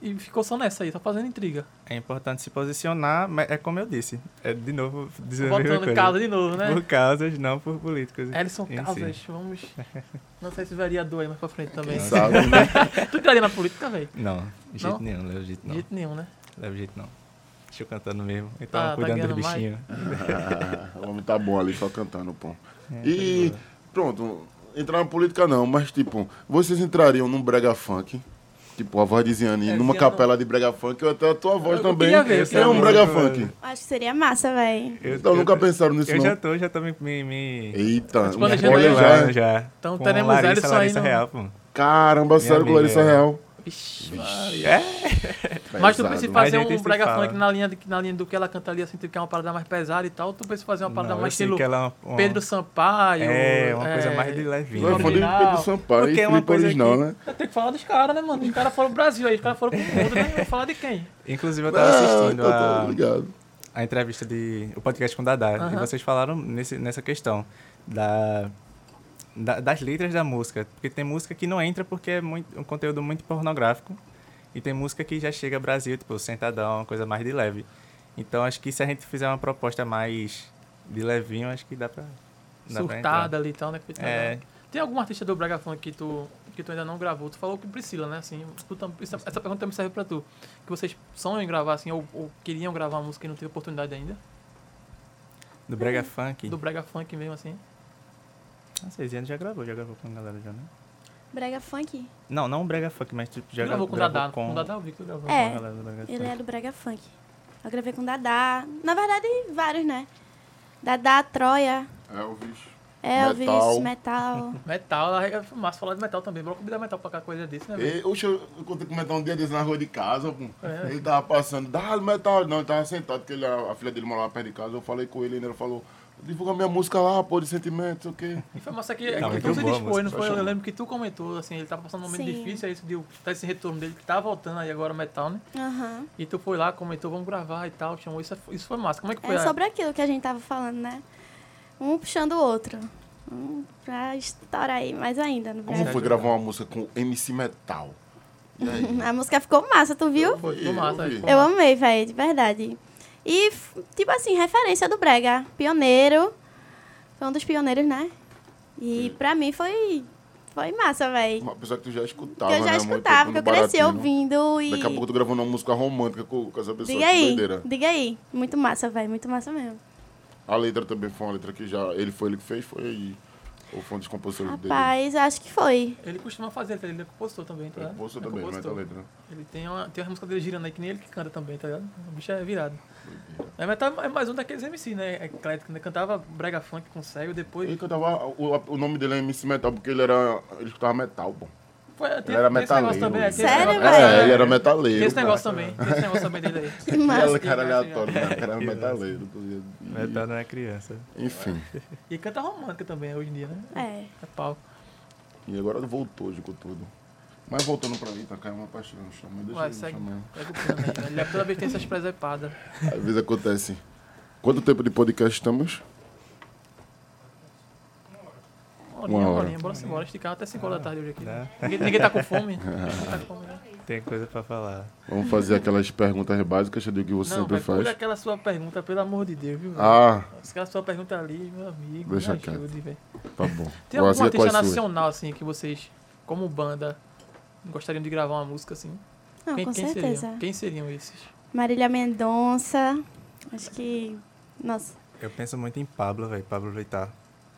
E ficou só nessa aí, tá fazendo intriga. É importante se posicionar, mas é como eu disse. É de novo dizer a mesma Botando coisa. casa de novo, né? Por causas, não por políticos. Ellison em si. Causas, vamos. Não sei se vereador aí mais pra frente também. Quem sabe, né? tu entraria na política, velho? Não, de jeito Não? nenhum, leva jeito De não. jeito nenhum, né? Leva jeito não. Deixa eu cantando mesmo. Então, Tá- tá cuidando dos ganhando mais? bichinhos. Ah, o homem tá bom ali, só cantando, pô. É, E tá pronto, entrar na política não, mas tipo, vocês entrariam num brega funk? Tipo, a voz de Ziane É, numa capela de brega funk, ou até a tua voz Eu também. ver, eu é um brega Eu- funk. Acho que seria massa, velho. Eu- Então, eu- nunca pensaram nisso Eu não? já tô, já tô me... me. Eita, aí, já. Já. Então teremos Larissa, Larissa no- Real, pô. Caramba, sério, Larissa é. Real. Vixe, Pesado. Mas tu pensa em fazer A um brega funk na linha, de, na linha do que ela canta ali, assim, que é uma parada mais pesada e tal. Tu pensa em fazer uma parada Não, mais eu estilo que ela é uma- Pedro Sampaio. É, uma coisa mais de levinho. Não é fã de Original. Pedro Sampaio Porque e é uma coisa Original, que- né? Tem que falar dos caras, né, mano? Os caras foram pro Brasil aí, os caras foram pro mundo, né? Vou falar de quem? Inclusive, eu tava Ah, assistindo então tô a, ligado. a entrevista de. o podcast com o Dadá. E Aham. vocês falaram nesse, nessa questão da, da- das letras da música. Porque tem música que não entra porque é muito, um conteúdo muito pornográfico. E tem música que já chega ao Brasil, tipo, sentadão, uma coisa mais de leve. Então acho que se a gente fizer uma proposta mais de levinho, acho que dá pra. Dá pra. Surtada ali e tal, né? É. Tem algum artista do Brega Funk que tu, que tu ainda não gravou? Tu falou que Priscila, né? Assim, tu essa, essa pergunta também serve pra tu. Que vocês sonham em gravar, assim, ou, ou queriam gravar uma música e não teve oportunidade ainda? Do Brega Funk. Do Brega Funk mesmo, assim. Não sei, Ziane já gravou, já gravou com a galera já, né? Brega funk? Não, não o Brega Funk, mas tipo, já gravou com o gravou Dadá. com, Com o Dadá eu vi que tu gravou. É. com a galera do Brega Ele Funk. é do Brega Funk. Eu gravei com Dadá. Na verdade, vários, né? Dadá, Troia, Elvis. Elvis, Metal. Metal. Metal, é massa falar de metal também. Bora convidar metal pra cá, coisa desse, né? E, oxe, eu encontrei com o Metal um dia desses na rua de casa, pô. É. Ele tava passando, dá Metal. Não, ele tava sentado, porque ele, a, a filha dele morava perto de casa. Eu falei com ele, ele falou, divulga minha música lá, pô, de sentimento, sei o quê. E foi massa que, Tá que tu se dispôs, não foi? eu Eu lembro que tu comentou, assim, ele tava passando um momento Sim. difícil, aí isso deu, tá esse retorno dele que tá voltando aí agora metal, né? Aham. E tu foi lá, comentou, vamos gravar e tal, chamou, isso, é- isso foi massa. Como é que foi? É sobre aquilo que a gente tava falando, né? Um puxando o outro. Um pra estourar aí mais ainda no Como foi gravar uma música com MC Metal? E aí? A música ficou massa, tu viu? Foi, Eu foi massa. Eu massa. amei, velho, de verdade. E, tipo assim, referência do Brega. Pioneiro. Foi um dos pioneiros, né? E pra mim foi, foi massa, velho. Uma pessoa que tu já escutava, Que eu já né? escutava, tempo que eu no cresci Baratinho. ouvindo e... Daqui a pouco tu gravando uma música romântica com, com essa pessoa. Diga aí, doideira. diga aí. Muito massa, velho, muito massa mesmo. A letra também foi uma letra que já. Ele foi ele que fez, foi aí. Ou foi um dos compositores dele. Rapaz, acho que foi. Ele costuma fazer, ele é compositor também, tá Ele ligado? compostou É também, não é compositor. letra. Ele tem uma, tem uma música dele girando aí que nem ele que canta também, tá ligado? O bicho é virado. É, metal é mais um daqueles MC, né? Eclético, né? Cantava brega funk com cego, depois... Ele cantava. O, o nome dele é MC Metal, porque ele era. Ele escutava metal, pô. Foi, tem, Ele era metaleiro. também, é, Sério, velho? É, ele era metaleiro. Tem esse negócio também, tem esse negócio também dele aí. Que Ele massa. cara aleatório, né? Cara era metaleiro. E- Metal não é criança. Enfim. E canta romântica também hoje em dia, né? É. É pau. E agora voltou, jogou tudo. Mas voltando pra mim, tá caindo uma paixão no chão. Mas deixa ele segue. chamar. Pega o plano aí. né? Ele toda vez tem essas presepadas. Às vezes acontece. Quanto tempo de podcast estamos? Uma horinha, Uma hora. horinha. Bora embora. Esticar até 5 horas da tarde hoje aqui. Dá. Ninguém, ninguém tá com fome. Ninguém tá com fome, né? Tem coisa pra falar. Vamos fazer aquelas perguntas básicas do que você Não, sempre faz. pula aquela sua pergunta, pelo amor de Deus, viu? Ah, Aquela sua pergunta ali, meu amigo, Deixa me quieto. ajude, tá bom. Tem Vou algum fazer artista nacional, assim, que vocês, como banda, gostariam de gravar uma música, assim? Não, quem, com quem certeza. Seriam? Quem seriam esses? Marília Mendonça. Acho que. Nossa. Eu penso muito em Pablo, velho. Pablo Vittar.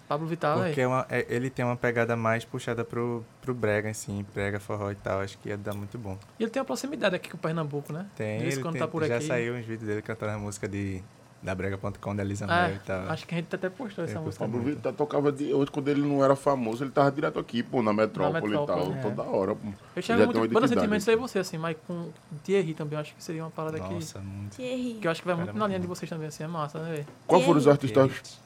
Pablo Vittar, Porque é uma- é- ele tem uma pegada mais puxada pro, pro brega, assim. Brega, forró e tal. Acho que ia dar muito bom. E ele tem uma proximidade aqui com o Pernambuco, né? Tem, ele quando tem- tá por já aqui. saiu uns vídeos dele cantando a música de, da brega.com da Elisa É, Mel e tal. acho que a gente até postou essa Tem música. Pablo muito. Vittar tocava de. Hoje, quando ele não era famoso, ele tava direto aqui, pô, na metrópole, metrópole, e tal. é. Toda hora, pô. Eu tem muito identidade. sentimentos aí você, assim, mas com Thierry também, eu acho que seria uma parada que, Nossa, muito. Thierry. que eu acho que vai muito na muito linha de vocês também, assim, é massa, né, velho? Qual foram os Thierry. artistas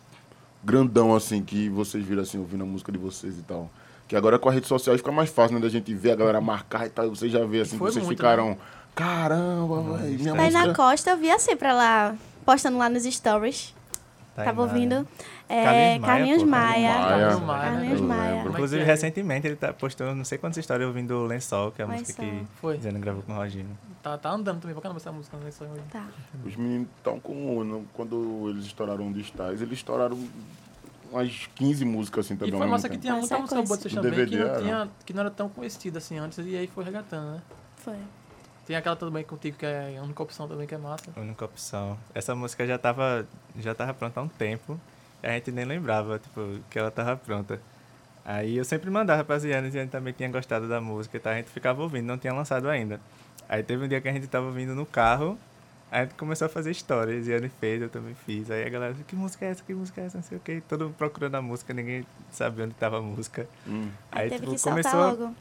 grandão, assim, que vocês viram, assim, ouvindo a música de vocês e tal? Que agora com as redes sociais fica mais fácil, né, da gente ver a galera marcar e tal. e Vocês já vê, assim, Foi que vocês muito, ficaram... Caramba, velho, minha Aí música... na Costa eu via sempre lá, postando lá nos stories. Tainara. Tava ouvindo é, Carlinhos Maia, Carlinhos Maia. Carlinhos. Inclusive, é que é? recentemente ele tá postando não sei quantas histórias ouvindo o Lençol, que é a música Lençol. que Foi. Zeno gravou com o Roginho. Tá, tá andando também pra caramba essa música, né? Isso aí. Tá. Os meninos estão com. no- Quando eles estouraram o Stars, eles estouraram umas 15 músicas assim E também. foi ao massa que tinha muita Na música boa de também, que não, DVD tinha, que não era tão conhecida assim antes, e aí foi regatando, né? Foi. Tem aquela também contigo, que é a única opção também, que é massa. A única opção. Essa música já tava, já tava pronta há um tempo. E a gente nem lembrava, tipo, que ela tava pronta. Aí eu sempre mandava pra Ziane, Ziane também tinha gostado da música e tal. A gente ficava ouvindo, não tinha lançado ainda. Aí teve um dia que a gente tava ouvindo no carro, aí a gente começou a fazer histórias. Ziane fez, eu também fiz. Aí a galera disse, que música é essa, que música é essa, não sei o quê. Todo mundo procurando a música, ninguém sabia onde tava a música. Hum. Aí, Aí, teve tipo, começou- logo.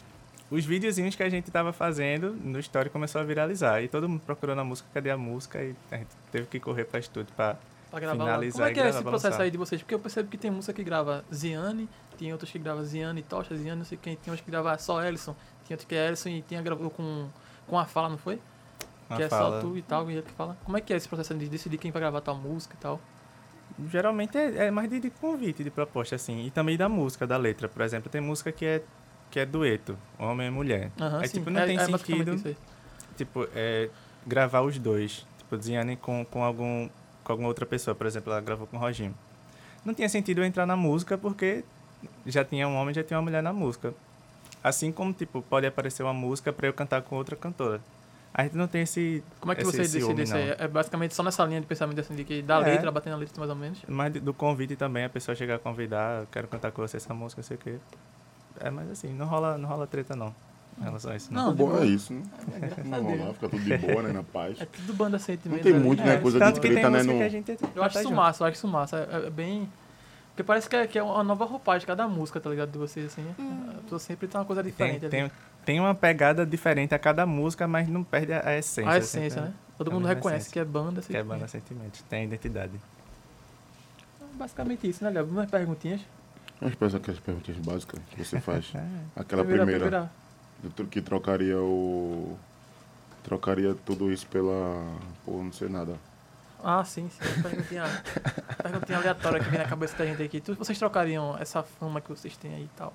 Os videozinhos que a gente tava fazendo no story começou a viralizar. E todo mundo procurando a música, cadê a música? E a gente teve que correr pra estúdio lá. Finalizar Como é que é esse pra processo aí de vocês? Porque eu percebo que tem música que grava Ziane, tem outros que grava Ziane Tocha, Ziane, não sei quem, tem uns que grava só Ellison, tem outros que é Ellison e tinha gravou com, com a fala, não foi? uma que é fala. só tu e tal, e ele que fala. Como é que é esse processo de decidir quem vai gravar tua música e tal? Geralmente é, é mais de, de convite, de proposta, assim. E também da música, da letra. Por exemplo, tem música que é, que é dueto, homem e mulher. Aham, Aí, sim. tipo, não é, tem é sentido, tipo, é, gravar os dois. Tipo, Ziane com, com, algum, com alguma outra pessoa. Por exemplo, ela gravou com o Roginho. Não tinha sentido eu entrar na música porque já tinha um homem já tinha uma mulher na música. Assim como, tipo, pode aparecer uma música pra eu cantar com outra cantora. A gente não tem esse Como é que esse você decide ciúme, isso aí? É basicamente só nessa linha de pensamento assim, de que da É. letra, batendo na letra mais ou menos? Mas do convite também, a pessoa chegar a convidar, eu quero cantar com você essa música, sei o quê. É, mas assim, não rola, não rola treta não. Em relação a isso, não. Não, o bom boa. é isso, né? Não a Deus. rolar, fica tudo de boa, né? Na paz. É tudo banda sentimento. Não tem muito, É, né, coisa Tanto de que treta, tem né, música no- que a gente Eu acho isso junto. massa, eu acho isso massa. É, é bem. Porque parece que é, que é uma nova roupagem de cada música, tá ligado? De vocês, assim. A pessoa sempre tem uma coisa diferente ali. tem, tem uma pegada diferente a cada música, mas não perde a, a essência. a assim, essência, né? Todo mundo reconhece essência. que é banda. Que é banda sentimentos, tem a identidade. Basicamente isso, né, Léo? Umas perguntinhas. Vamos pensar aquelas perguntas básicas que você faz. É. Aquela primeira, tro- que trocaria o... Trocaria tudo isso pela... Pô, não sei nada. Ah, sim, sim. Perguntinha, perguntinha aleatória que vem na cabeça da gente aqui. Vocês trocariam essa fama que vocês têm aí e tal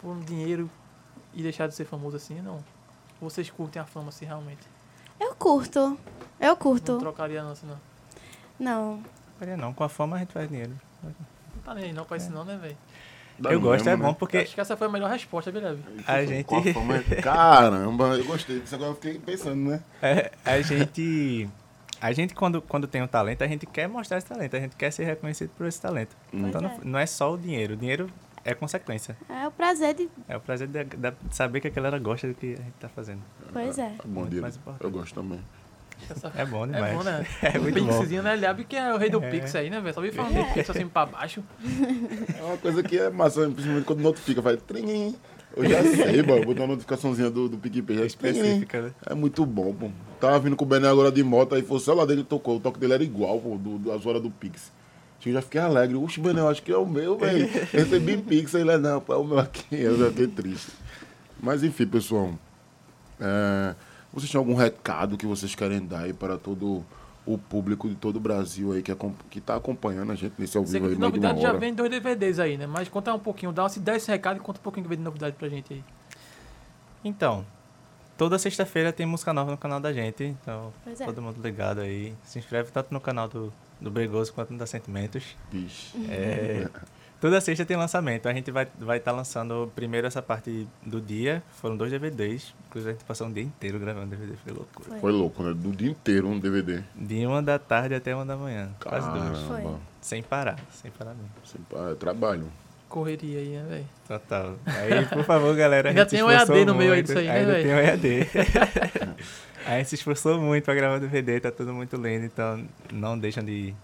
por um dinheiro e deixar de ser famoso assim, não? Ou vocês curtem a fama assim realmente? Eu curto. Eu Não curto. trocaria não, assim, não. Não. Não, com a fama a gente faz dinheiro. Tá nem aí não pra isso não, né, velho? Eu gosto, é mesmo, bom né? porque Acho que essa foi a melhor resposta, Guilherme. a gente... É- Caramba, eu gostei disso. Agora eu fiquei pensando, né? É, a gente. A gente, quando, quando tem um talento, a gente quer mostrar esse talento, a gente quer ser reconhecido por esse talento. Hum. Então não, é. não é só o dinheiro, o dinheiro é consequência. É o prazer de. É o prazer de, de saber que a galera gosta do que a gente tá fazendo. Pois é. É bom importante. Eu gosto também. Essa- É bom É demais. bom, né? É o muito bom. Pixzinho, né? Liab que é o rei do É. Pix aí, né, velho? Só vi falando do Pix assim pra baixo. É uma coisa que é massa, principalmente quando notifica, faz trim. Eu já sei, mano, botar uma notificaçãozinha do, do PicPay. já trim. Específica, né? É muito bom, pô. Tava vindo com o Bené agora de moto, aí foi o celular dele tocou. O toque dele era igual, pô, do, das horas do Pix. Eu já fiquei alegre. Oxe, Bené, eu acho que é o meu, velho. Recebi Pix, aí ele, não, pô, é o meu aqui. Eu já fiquei triste. Mas enfim, pessoal. é, vocês têm algum recado que vocês querem dar aí para todo o público de todo o Brasil aí que, acom- que tá acompanhando a gente nesse ao vivo aí, novidade já vem dois DVDs aí, né? Mas conta um pouquinho, dá se der esse recado e conta um pouquinho que vem de novidade pra gente aí. Então, toda sexta-feira tem música nova no canal da gente. Então, Pois é. todo mundo ligado aí. Se inscreve tanto no canal do, do Bregoso quanto no da Sentimentos. Vixe. É, toda sexta tem lançamento. A gente vai estar vai tá lançando primeiro essa parte do dia. Foram dois DVDs. Inclusive, a gente passou um dia inteiro gravando DVD. Foi loucura. Foi. Foi louco, né? Do dia inteiro um DVD. De uma da tarde até uma da manhã. Quase duas. Foi. Sem parar. Sem parar mesmo. Pá, é trabalho. Correria aí, né, velho? Total. Aí, por favor, galera. a Ainda gente se tem o EAD esforçou no meio aí muito. disso aí, né, Ainda velho? tem o EAD. a gente se esforçou muito pra gravar o DVD, tá tudo muito lindo, então não deixam de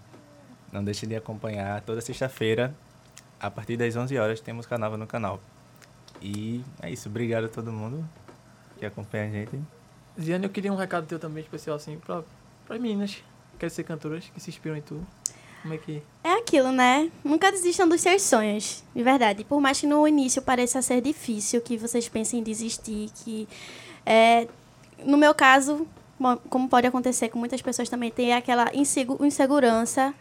não deixem de acompanhar. Toda sexta-feira, a partir das 11 horas, tem música nova no canal. E é isso. Obrigado a todo mundo que acompanha a gente. Ziane, eu queria um recado teu também especial, assim, pra, pra meninas que querem ser cantoras, que se inspiram em tu. Como é que. É aquilo, né? Nunca desistam dos seus sonhos, de verdade. Por mais que no início pareça ser difícil, que vocês pensem em desistir, que é, no meu caso, mo- como pode acontecer com muitas pessoas também, tem aquela insegu- insegurança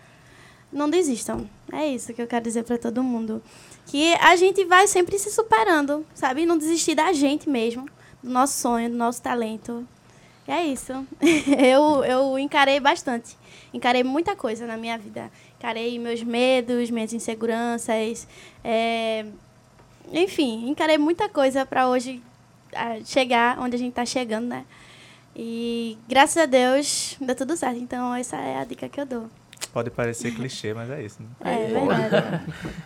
não desistam. É isso que eu quero dizer para todo mundo. Que a gente vai sempre se superando, sabe? Não desistir da gente mesmo, do nosso sonho, do nosso talento. É isso. Eu, eu encarei bastante. Encarei muita coisa na minha vida. Encarei meus medos, minhas inseguranças. é, Enfim, encarei muita coisa para hoje ah, chegar onde a gente está chegando, né? E graças a Deus deu tudo certo. Então, essa é a dica que eu dou. Pode parecer clichê, mas é isso. Né? É verdade.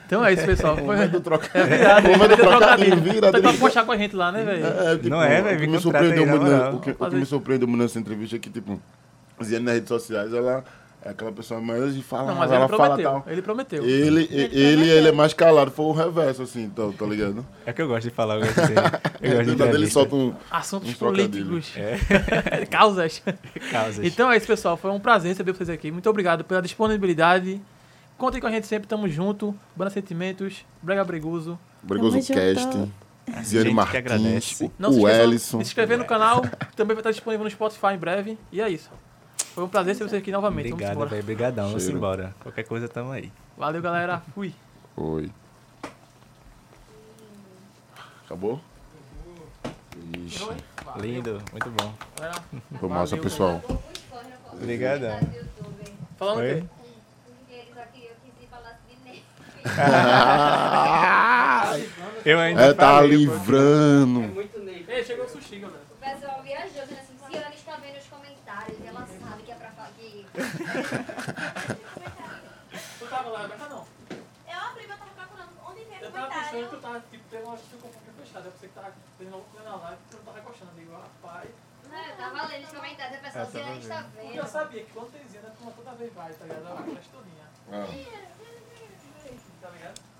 Então é isso, pessoal. Foi... Momento do trocadilho. É verdade. Momento do Trocadilho. Vira, Tá pra puxar com a gente lá, né, velho? É, tipo, Não é, velho, o que me surpreendeu muito, né? moral. o que, o que Fazer- me surpreendeu muito nessa entrevista é que, tipo, Ziane nas redes sociais, ela é aquela pessoa mais de falar, Não, mas ela ele fala prometeu. tal. Ele prometeu. Ele, ele, ele, ele é mais calado, foi o reverso, assim, tá, tá ligado? É que eu gosto de falar, eu gosto de, eu gosto de Ele entrevista. solta um. Assuntos trocadilhos. políticos. É. Causas. Causas. Então é isso, pessoal. Foi um prazer receber vocês aqui. Muito obrigado pela disponibilidade. Contem com a gente sempre, tamo junto. Banda Sentimentos, Brega Breguso. Bregoso junto. Cast, gente Ziane que Martins, agradece. o, Ellison. se inscrever no canal. Também vai estar disponível no Spotify em breve. E é isso. Foi um prazer ter vocês aqui novamente. Obrigado, velho. Obrigadão. Vamos embora. Qualquer coisa, tamo aí. Valeu, galera. Fui. Oi. Acabou? Ixi, Lindo, muito bom. Galera, foi massa, valeu. pessoal. Obrigadão. Falando o Oi? quê? Eles aqui, eu quis ir falar de neve. Eu ainda É, tá falei, livrando. Ei, chegou o sushi, galera. O pessoal viajou, dizendo assim, Ciane está vendo os comentários, ela sabe que é pra falar que... Tu tava lá, Beca, não. Eu abri, eu tava procurando onde vem Eu tava pensando que eu tava, tipo, tendo uma fica um pouquinho fechada. Eu pensei que tava tendo uma coisa na live que eu não tava gostando. Eu digo, rapaz. Não, eu tava lendo os comentários, a pessoa, Ah, tá Ciane está Porque eu vendo. sabia que quando tem Zena, a turma toda vez vai, tá ligado? Ela faz todinha. Ah. Tá ligado?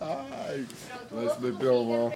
Ai, vai se beber mal.